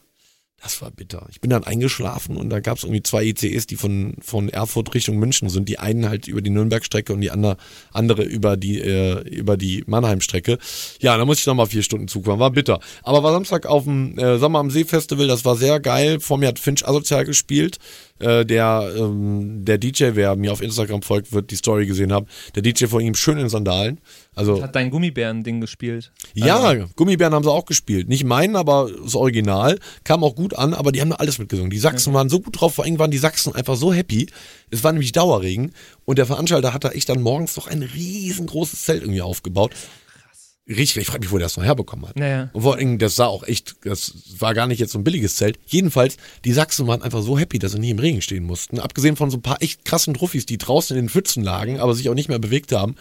das war bitter. Ich bin dann eingeschlafen und da gab es irgendwie zwei ICEs, die von, von Erfurt Richtung München sind. Die einen halt über die Nürnberg-Strecke und die andere, andere über die, äh, über die Mannheim-Strecke. Ja, da musste ich nochmal vier Stunden Zug fahren. War bitter. Aber war Samstag auf dem äh, Sommer am See Festival, das war sehr geil. Vor mir hat Finch Asozial gespielt. Äh, der, ähm, der DJ, wer mir auf Instagram folgt, wird die Story gesehen haben. Der DJ von ihm schön in Sandalen. Also Hat dein Gummibären-Ding gespielt. ja, Also, Gummibären haben sie auch gespielt. Nicht meinen, aber das Original. Kam auch gut an, aber die haben alles mitgesungen. Die Sachsen waren so gut drauf, vor allem waren die Sachsen einfach so happy. Es war nämlich Dauerregen und der Veranstalter hat da echt dann morgens noch ein riesengroßes Zelt irgendwie aufgebaut. Richtig, ich frage mich, wo der das noch herbekommen hat. Naja. Und vor Dingen, das sah auch echt, das war gar nicht jetzt so ein billiges Zelt. Jedenfalls, die Sachsen waren einfach so happy, dass sie nie im Regen stehen mussten. Abgesehen von so ein paar echt krassen Truffis, die draußen in den Pfützen lagen, aber sich auch nicht mehr bewegt haben.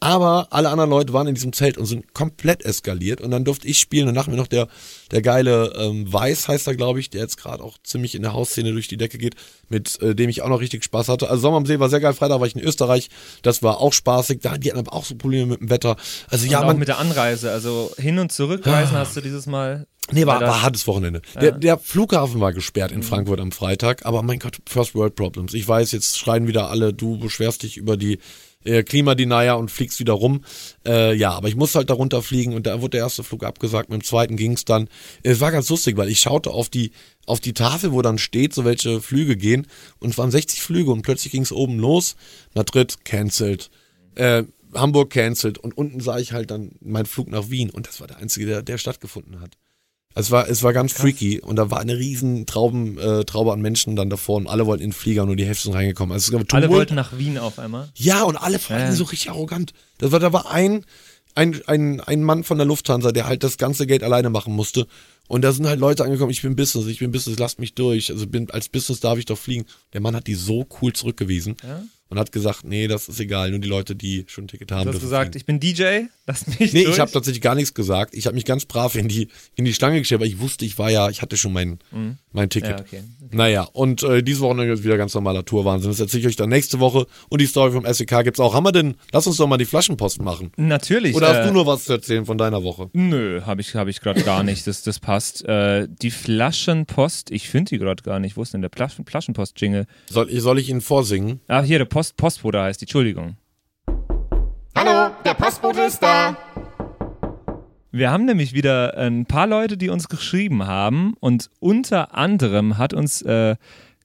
Aber alle anderen Leute waren in diesem Zelt und sind komplett eskaliert. Und dann durfte ich spielen. Und nach mir noch der, der geile ähm, Weiß heißt er, glaube ich, der jetzt gerade auch ziemlich in der Hausszene durch die Decke geht, mit äh, dem ich auch noch richtig Spaß hatte. Also Sommer am See war sehr geil. Freitag war ich in Österreich. Das war auch spaßig. Da, die hatten aber auch so Probleme mit dem Wetter. Also Und ja, auch man, mit der Anreise, also hin und zurückreisen hast du dieses Mal. Nee, war, war hartes Wochenende. Der, der Flughafen war gesperrt in Frankfurt am Freitag, aber mein Gott, First World Problems. Ich weiß, jetzt schreien wieder alle, du beschwerst dich über die äh, Klimadenier und fliegst wieder rum. Äh, ja, aber ich muss halt darunter fliegen und da wurde der erste Flug abgesagt, mit dem zweiten ging's dann. Es war ganz lustig, weil ich schaute auf die, auf die Tafel, wo dann steht, so welche Flüge gehen und es waren 60 Flüge und plötzlich ging's oben los. Madrid cancelled. Äh, Hamburg cancelled und unten sah ich halt dann meinen Flug nach Wien und das war der einzige, der, der stattgefunden hat. Es war, es war ganz freaky und da war eine riesen Trauben, äh, Traube an Menschen dann davor und alle wollten in den Flieger nur die Hälfte sind reingekommen. Also Alle wollten nach Wien auf einmal. Ja, und alle fanden Ja. so richtig arrogant. Das war, da war ein, ein, ein, ein Mann von der Lufthansa, der halt das ganze Geld alleine machen musste. Und da sind halt Leute angekommen, ich bin Business, ich bin Business, lasst mich durch. Also bin, als Business darf ich doch fliegen. Der Mann hat die so cool zurückgewiesen Ja? Und hat gesagt, nee, das ist egal, nur die Leute, die schon ein Ticket haben. Du hast gesagt, ich bin DJ, lass mich Nee, durch. ich habe tatsächlich gar nichts gesagt. Ich habe mich ganz brav in die, in die Schlange gestellt, weil ich wusste, ich war ja, ich hatte schon mein, mein Ticket. Mhm. Ja, okay. Naja, und äh, diese Woche ist wieder ganz normaler Tourwahnsinn. Das erzähle ich euch dann nächste Woche. Und die Story vom SEK gibt's auch. Haben wir denn, lass uns doch mal die Flaschenpost machen. Natürlich. Oder hast äh, du nur was zu erzählen von deiner Woche? Nö, habe ich, hab ich gerade gar nicht. Das, das passt. Äh, die Flaschenpost, ich finde die gerade gar nicht. Wo ist denn der Flaschen, Flaschenpost-Jingle? Soll, ich- soll ich ihn vorsingen? Ah, hier, der Post, Postbote heißt die. Entschuldigung. Hallo, der Postbote ist da. Wir haben nämlich wieder ein paar Leute, die uns geschrieben haben und unter anderem hat uns äh,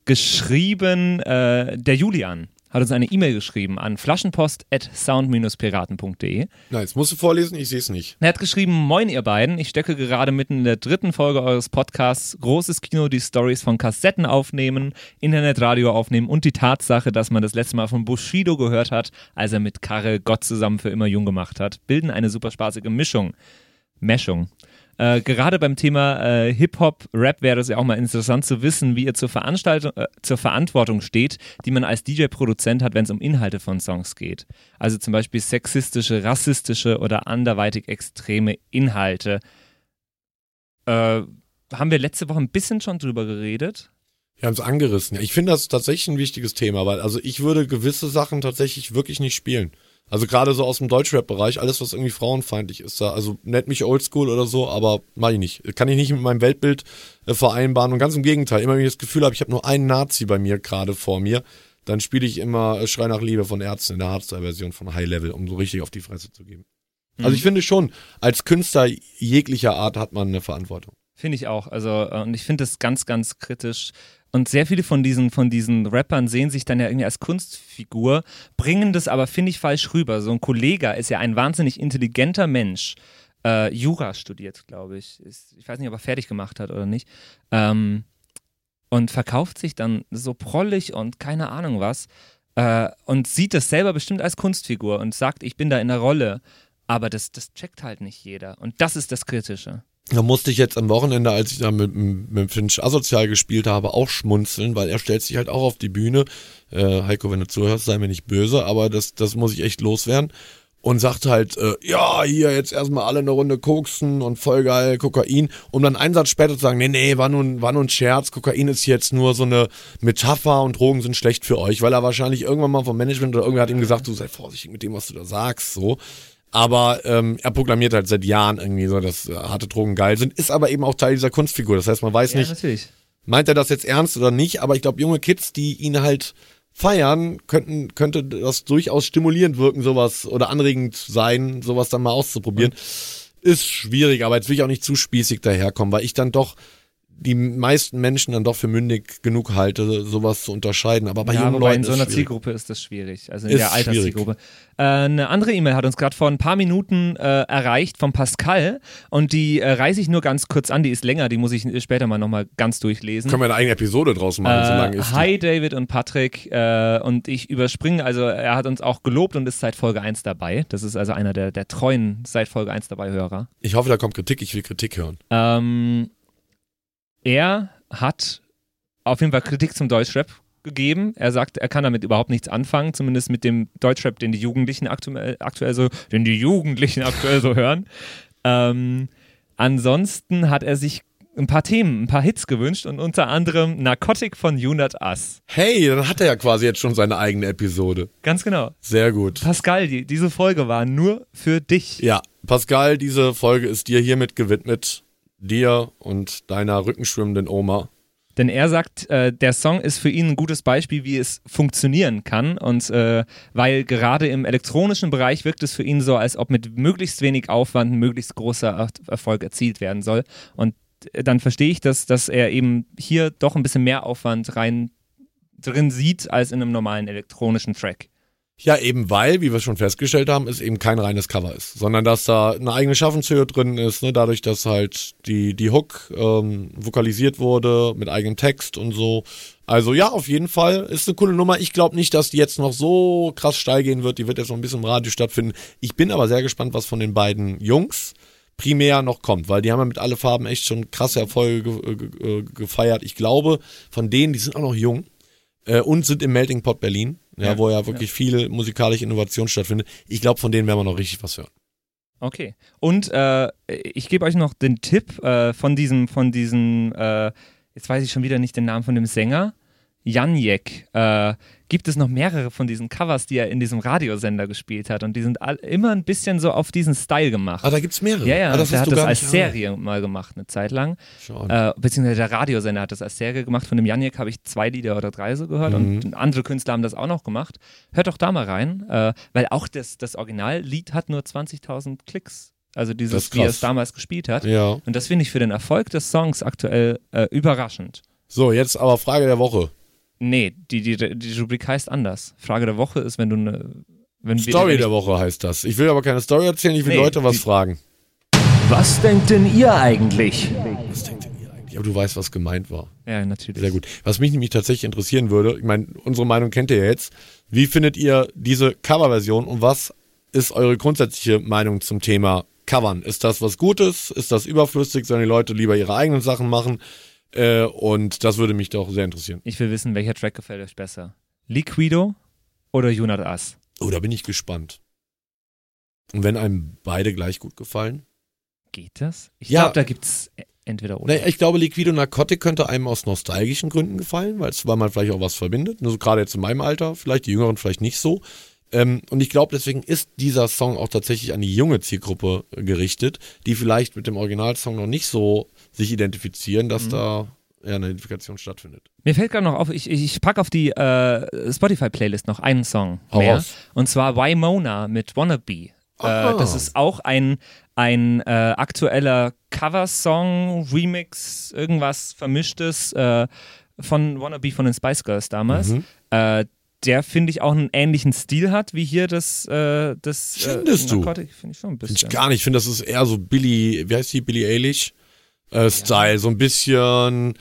geschrieben äh, der Julian. Hat uns eine E-Mail geschrieben an flaschenpost.sound-piraten.de. Nice. Musst du vorlesen? Ich sehe es nicht. Er hat geschrieben, moin ihr beiden, ich stecke gerade mitten in der dritten Folge eures Podcasts, großes Kino, die Stories von Kassetten aufnehmen, Internetradio aufnehmen und die Tatsache, dass man das letzte Mal von Bushido gehört hat, als er mit Karre Gott zusammen für immer jung gemacht hat, bilden eine super spaßige Mischung. Meschung. Äh, gerade beim Thema äh, Hip-Hop, Rap wäre es ja auch mal interessant zu wissen, wie ihr zur, Veranstaltung, äh, zur Verantwortung steht, die man als DJ-Produzent hat, wenn es um Inhalte von Songs geht. Also zum Beispiel sexistische, rassistische oder anderweitig extreme Inhalte. Äh, haben wir letzte Woche ein bisschen schon drüber geredet? Wir haben es angerissen. Ich finde das tatsächlich ein wichtiges Thema, weil also ich würde gewisse Sachen tatsächlich wirklich nicht spielen. Also gerade so aus dem Deutschrap-Bereich, alles was irgendwie frauenfeindlich ist da, also nennt mich Oldschool oder so, aber mach ich nicht. Kann ich nicht mit meinem Weltbild äh, vereinbaren und ganz im Gegenteil, immer wenn ich das Gefühl habe, ich habe nur einen Nazi bei mir gerade vor mir, dann spiele ich immer äh, Schrei nach Liebe von Ärzten in der Hardstyle-Version von High Level, um so richtig auf die Fresse zu geben. Also ich finde schon, als Künstler jeglicher Art hat man eine Verantwortung. Finde ich auch. Also, äh, und ich finde das ganz, ganz kritisch. Und sehr viele von diesen, von diesen Rappern sehen sich dann ja irgendwie als Kunstfigur, bringen das aber, finde ich, falsch rüber. So ein Kollege ist ja ein wahnsinnig intelligenter Mensch. Äh, Jura studiert, glaube ich. Ist, ich weiß nicht, ob er fertig gemacht hat oder nicht. Ähm, und verkauft sich dann so prollig und keine Ahnung was. Äh, und sieht das selber bestimmt als Kunstfigur und sagt, ich bin da in der Rolle. Aber das, das checkt halt nicht jeder. Und das ist das Kritische. Da musste ich jetzt am Wochenende, als ich da mit, mit Finch asozial gespielt habe, auch schmunzeln, weil er stellt sich halt auch auf die Bühne. Äh, Heiko, wenn du zuhörst, sei mir nicht böse, aber das, das muss ich echt loswerden. Und sagt halt, äh, ja, hier jetzt erstmal alle eine Runde koksen und voll geil, Kokain, um dann einen Satz später zu sagen, nee, nee, war nun, war nun ein Scherz, Kokain ist jetzt nur so eine Metapher und Drogen sind schlecht für euch, weil er wahrscheinlich irgendwann mal vom Management oder irgendwer hat ihm gesagt, du sei vorsichtig mit dem, was du da sagst, so. Aber ähm, er proklamiert halt seit Jahren irgendwie so, dass äh, harte Drogen geil sind, ist aber eben auch Teil dieser Kunstfigur. Das heißt, man weiß nicht, natürlich. meint er das jetzt ernst oder nicht, aber ich glaube, junge Kids, die ihn halt feiern, könnten, könnte das durchaus stimulierend wirken, sowas oder anregend sein, sowas dann mal auszuprobieren. Ist schwierig, aber jetzt will ich auch nicht zu spießig daherkommen, weil ich dann doch die meisten Menschen dann doch für mündig genug halte, sowas zu unterscheiden. Aber bei ja, jungen Leuten in so einer. Zielgruppe ist das schwierig. Also in Ist der Alterszielgruppe. Äh, eine andere E-Mail hat uns gerade vor ein paar Minuten äh, erreicht von Pascal und die äh, reiße ich nur ganz kurz an. Die ist länger, die muss ich später mal nochmal ganz durchlesen. Können wir eine eigene Episode draus machen, so lange Äh, ist die. hi David und Patrick äh, und ich überspringe, also er hat uns auch gelobt und ist seit Folge 1 dabei. Das ist also einer der, der treuen seit Folge 1 dabei Hörer. Ich hoffe, da kommt Kritik. Ich will Kritik hören. Ähm, er hat auf jeden Fall Kritik zum Deutschrap gegeben. Er sagt, er kann damit überhaupt nichts anfangen, zumindest mit dem Deutschrap, den die Jugendlichen aktuell, aktuell so, den die Jugendlichen [laughs] aktuell so hören. Ähm, ansonsten hat er sich ein paar Themen, ein paar Hits gewünscht und unter anderem Narcotic von Unat Us. Hey, dann hat er ja quasi jetzt schon seine eigene Episode. Ganz genau. Sehr gut. Pascal, die, diese Folge war nur für dich. Ja, Pascal, diese Folge ist dir hiermit gewidmet. Dir und deiner rückenschwimmenden Oma. Denn er sagt, äh, der Song ist für ihn ein gutes Beispiel, wie es funktionieren kann. Und äh, weil gerade im elektronischen Bereich wirkt es für ihn so, als ob mit möglichst wenig Aufwand ein möglichst großer Er- Erfolg erzielt werden soll. Und äh, dann verstehe ich, dass, dass er eben hier doch ein bisschen mehr Aufwand rein drin sieht, als in einem normalen elektronischen Track. Ja, eben weil, wie wir schon festgestellt haben, es eben kein reines Cover ist, sondern dass da eine eigene Schaffenshöhe drin ist, ne, dadurch, dass halt die, die Hook ähm, vokalisiert wurde mit eigenem Text und so. Also ja, auf jeden Fall ist eine coole Nummer. Ich glaube nicht, dass die jetzt noch so krass steil gehen wird. Die wird jetzt noch ein bisschen im Radio stattfinden. Ich bin aber sehr gespannt, was von den beiden Jungs primär noch kommt, weil die haben ja mit alle Farben echt schon krasse Erfolge ge ge ge gefeiert. Ich glaube, von denen, die sind auch noch jung äh, und sind im Melting Pot Berlin, ja, Ja, wo ja wirklich viel musikalische Innovation stattfindet. Ich glaube, von denen werden wir noch richtig was hören. Okay. Und äh, ich gebe euch noch den Tipp äh, von diesem, von diesem, äh, jetzt weiß ich schon wieder nicht den Namen von dem Sänger, Janjek. Äh, gibt es noch mehrere von diesen Covers, die er in diesem Radiosender gespielt hat. Und die sind all, immer ein bisschen so auf diesen Style gemacht. Ah, da gibt's mehrere. Ja, ja, ah, das der hat das als nicht- Serie mal gemacht, eine Zeit lang. Schon. Äh, beziehungsweise der Radiosender hat das als Serie gemacht. Von dem Janjek habe ich zwei Lieder oder drei so gehört Mhm. und andere Künstler haben das auch noch gemacht. Hört doch da mal rein, äh, weil auch das, das Originallied hat nur 20.000 Klicks. Also dieses, wie er es damals gespielt hat. Ja. Und das finde ich für den Erfolg des Songs aktuell äh, überraschend. So, jetzt aber Frage der Woche. Nee, die, die, die Rubrik heißt anders. Frage der Woche ist, wenn du eine. Wenn wir- Story wenn der Woche heißt das. Ich will aber keine Story erzählen, ich will Nee, Leute was die- fragen. Was denkt denn ihr eigentlich? Was denkt denn ihr eigentlich? Aber du weißt, was gemeint war. Ja, natürlich. Sehr gut. Was mich nämlich tatsächlich interessieren würde, ich meine, unsere Meinung kennt ihr ja jetzt. Wie findet ihr diese Coverversion und was ist eure grundsätzliche Meinung zum Thema Covern? Ist das was Gutes? Ist das überflüssig? Sollen die Leute lieber ihre eigenen Sachen machen? Äh, und das würde mich doch sehr interessieren. Ich will wissen, welcher Track gefällt euch besser. Liquido oder Junat Us? Oh, da bin ich gespannt. Und wenn einem beide gleich gut gefallen? Geht das? Ich Ja. glaube, da gibt es entweder oder. Naja, ich glaube, Liquido Narcotic könnte einem aus nostalgischen Gründen gefallen, weil es weil man vielleicht auch was verbindet. Nur so gerade jetzt in meinem Alter, vielleicht die Jüngeren vielleicht nicht so. Ähm, und ich glaube, deswegen ist dieser Song auch tatsächlich an die junge Zielgruppe gerichtet, die vielleicht mit dem Originalsong noch nicht so sich identifizieren, Mhm. dass da ja, eine Identifikation stattfindet. Mir fällt gerade noch auf, ich, ich packe auf die äh, Spotify-Playlist noch einen Song Hau mehr. raus. Und zwar Wymona mit Wannabe. Äh, das ist auch ein, ein äh, aktueller Coversong, Remix, irgendwas Vermischtes äh, von Wannabe von den Spice Girls damals. Mhm. Äh, der, finde ich, auch einen ähnlichen Stil hat, wie hier das, äh, das Findest äh, du? Narcotic, finde ich schon ein bisschen. Finde ich gar nicht. Ich finde, das ist eher so Billy, wie heißt die, Billy Eilish äh, Style. So ein bisschen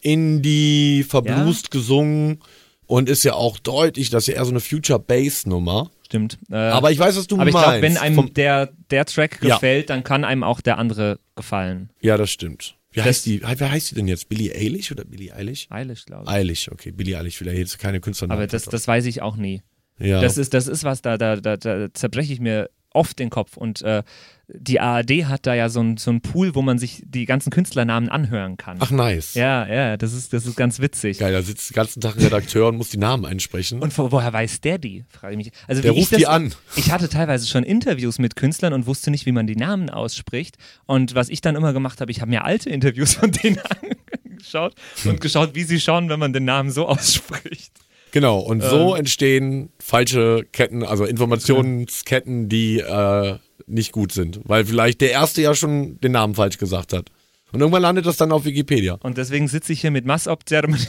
Indie, verblust gesungen und ist ja auch deutlich, das ist ja eher so eine Future-Bass-Nummer. Stimmt. Äh, Aber ich weiß, was du aber ich meinst. glaube, wenn einem Vom- der, der Track Ja. gefällt, dann kann einem auch der andere gefallen. ja, das stimmt. Wie Das- heißt die? Wer heißt die denn jetzt? Billy Eilish oder Billy Eilish? Eilish, glaube ich. Eilish, okay. Billy Eilish, vielleicht jetzt keine Künstlernamen. Aber das, das weiß ich auch nie. ja. Das ist, das ist was, da, da, da, da zerbreche ich mir oft den Kopf. Und äh, die ARD hat da ja so ein, so ein Pool, wo man sich die ganzen Künstlernamen anhören kann. Ach, nice. Ja, ja, das ist, das ist ganz witzig. Geil, da sitzt den ganzen Tag ein Redakteur und muss die Namen einsprechen. Und wo, woher weiß der die? Frage ich mich. Also Der ruft das, die an. Ich hatte teilweise schon Interviews mit Künstlern und wusste nicht, wie man die Namen ausspricht. Und was ich dann immer gemacht habe, ich habe mir alte Interviews von denen [laughs] angeschaut und geschaut, wie sie schauen, wenn man den Namen so ausspricht. Genau, und Ähm. so entstehen falsche Ketten, also Informationsketten, die äh, nicht gut sind. Weil vielleicht der Erste ja schon den Namen falsch gesagt hat. Und irgendwann landet das dann auf Wikipedia. Und deswegen sitze ich hier mit Massob [laughs] Ceremony.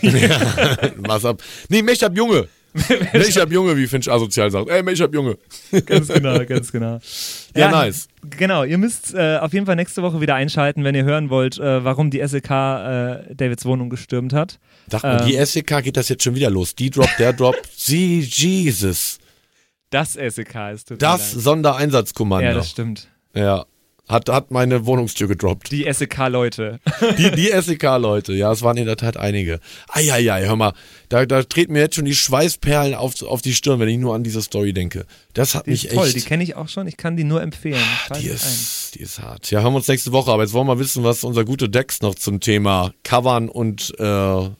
Was ab? Nee, Mechab Junge. [laughs] Mechab Junge, wie Finch asozial sagt. Ey, Mechab Junge. ganz genau, ganz genau. [laughs] Ja, nice. Genau, ihr müsst äh, auf jeden Fall nächste Woche wieder einschalten, wenn ihr hören wollt, äh, warum die SEK äh, Davids Wohnung gestürmt hat. Sag mal, die Ähm. SEK geht das jetzt schon wieder los. Die Drop, der Drop. [laughs] Sie, Jesus. Das SEK ist mir Das leid. Sondereinsatzkommando. Ja, das stimmt. Ja. Hat, hat meine Wohnungstür gedroppt. Die SEK-Leute. Die, die SEK-Leute, ja, es waren in der Tat einige. Eieiei, hör mal, da, da treten mir jetzt schon die Schweißperlen auf, auf die Stirn, wenn ich nur an diese Story denke. Das hat Die mich ist toll, echt. die kenne ich auch schon. Ich kann die nur empfehlen. die Schaltet ein. ist, die ist hart. Ja, hören wir uns nächste Woche, aber jetzt wollen wir wissen, was unser guter Dex noch zum Thema Covern und, äh,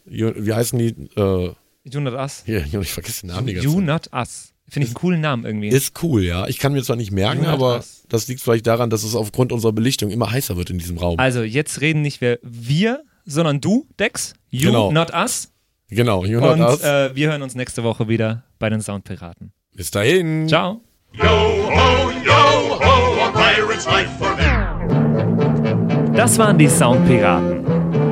wie heißen die? Äh, You Not Us. hier, ich vergesse den Namen die You Zeit. Not Us. Finde ich einen coolen Namen irgendwie. Ist cool, ja. Ich kann mir zwar nicht merken, Not aber Us. das liegt vielleicht daran, dass es aufgrund unserer Belichtung immer heißer wird in diesem Raum. Also, jetzt reden nicht wir, wir sondern du, Dex. You Genau. Not Us. genau, you know Und das. äh, wir hören uns nächste Woche wieder bei den Soundpiraten. Bis dahin. Ciao. Yo ho, yo ho, a pirate's life for me. Das waren die Soundpiraten.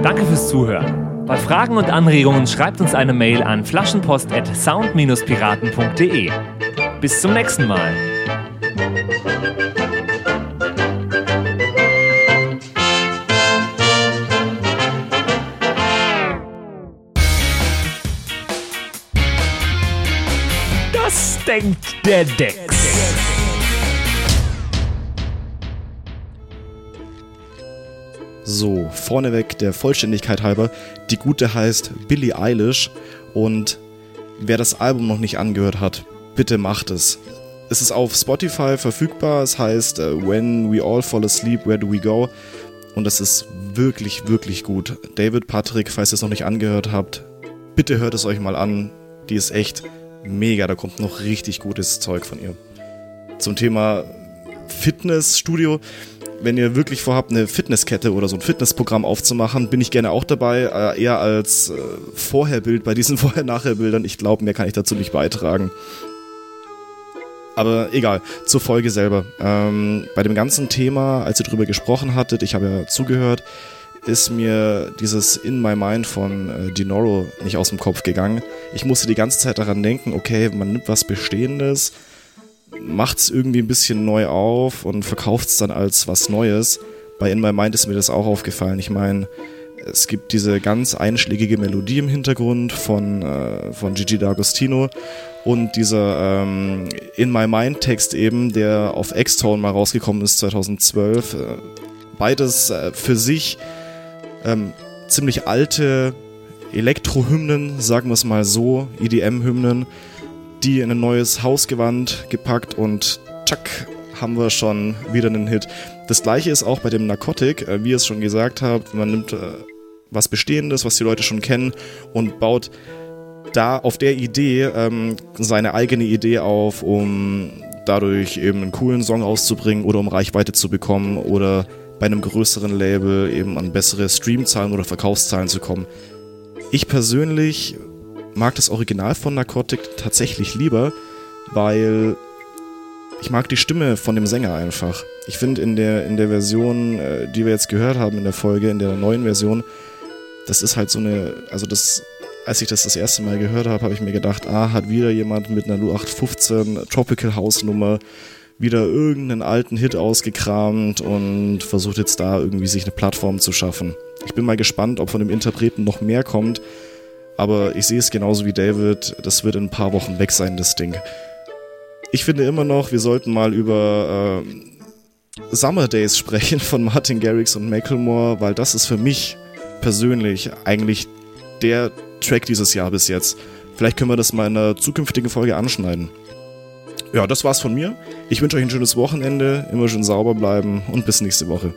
Danke fürs Zuhören. Bei Fragen und Anregungen schreibt uns eine Mail an flaschenpost@sound-piraten.de. Bis zum nächsten Mal. Das denkt der Dex. So, vorneweg der Vollständigkeit halber, die gute heißt Billie Eilish und wer das Album noch nicht angehört hat, bitte macht es. Es ist auf Spotify verfügbar, es heißt äh, When We All Fall Asleep, Where Do We Go? Und es ist wirklich, wirklich gut. David, Patrick, falls ihr es noch nicht angehört habt, bitte hört es euch mal an. Die ist echt mega, da kommt noch richtig gutes Zeug von ihr. Zum Thema Fitnessstudio, wenn ihr wirklich vorhabt, eine Fitnesskette oder so ein Fitnessprogramm aufzumachen, bin ich gerne auch dabei, äh, eher als äh, Vorherbild bei diesen [laughs] Vorher-Nachher-Bildern. Ich glaube, mehr kann ich dazu nicht beitragen. Aber egal, zur Folge selber. Ähm, bei dem ganzen Thema, als ihr drüber gesprochen hattet, ich habe ja zugehört, ist mir dieses In My Mind von äh, Dinoro nicht aus dem Kopf gegangen. Ich musste die ganze Zeit daran denken, okay, man nimmt was Bestehendes, macht es irgendwie ein bisschen neu auf und verkauft es dann als was Neues. Bei In My Mind ist mir das auch aufgefallen. Ich meine, es gibt diese ganz einschlägige Melodie im Hintergrund von, äh, von Gigi D'Agostino und dieser ähm, In My Mind Text eben, der auf X-Tone mal rausgekommen ist 2012. Äh, beides äh, für sich ähm, ziemlich alte Elektrohymnen, sagen wir es mal so, EDM-Hymnen, die in ein neues Hausgewand gepackt und tschack, haben wir schon wieder einen Hit. Das gleiche ist auch bei dem Narcotic, äh, wie ihr es schon gesagt habt, man nimmt äh, was Bestehendes, was die Leute schon kennen und baut da auf der Idee ähm, seine eigene Idee auf, um dadurch eben einen coolen Song auszubringen oder um Reichweite zu bekommen oder bei einem größeren Label eben an bessere Streamzahlen oder Verkaufszahlen zu kommen. Ich persönlich mag das Original von Narcotic tatsächlich lieber, weil ich mag die Stimme von dem Sänger einfach. Ich finde in der, in der Version, äh, die wir jetzt gehört haben in der Folge, in der neuen Version, das ist halt so eine, also das, als ich das das erste Mal gehört habe, habe ich mir gedacht, ah, hat wieder jemand mit einer 0815 Tropical House Nummer wieder irgendeinen alten Hit ausgekramt und versucht jetzt da irgendwie sich eine Plattform zu schaffen. Ich bin mal gespannt, ob von dem Interpreten noch mehr kommt, aber ich sehe es genauso wie David, das wird in ein paar Wochen weg sein, das Ding. Ich finde immer noch, wir sollten mal über äh, Summer Days sprechen von Martin Garrix und Macklemore, weil das ist für mich persönlich eigentlich der Track dieses Jahr bis jetzt. Vielleicht können wir das mal in einer zukünftigen Folge anschneiden. Ja, das war's von mir. Ich wünsche euch ein schönes Wochenende, immer schön sauber bleiben und bis nächste Woche.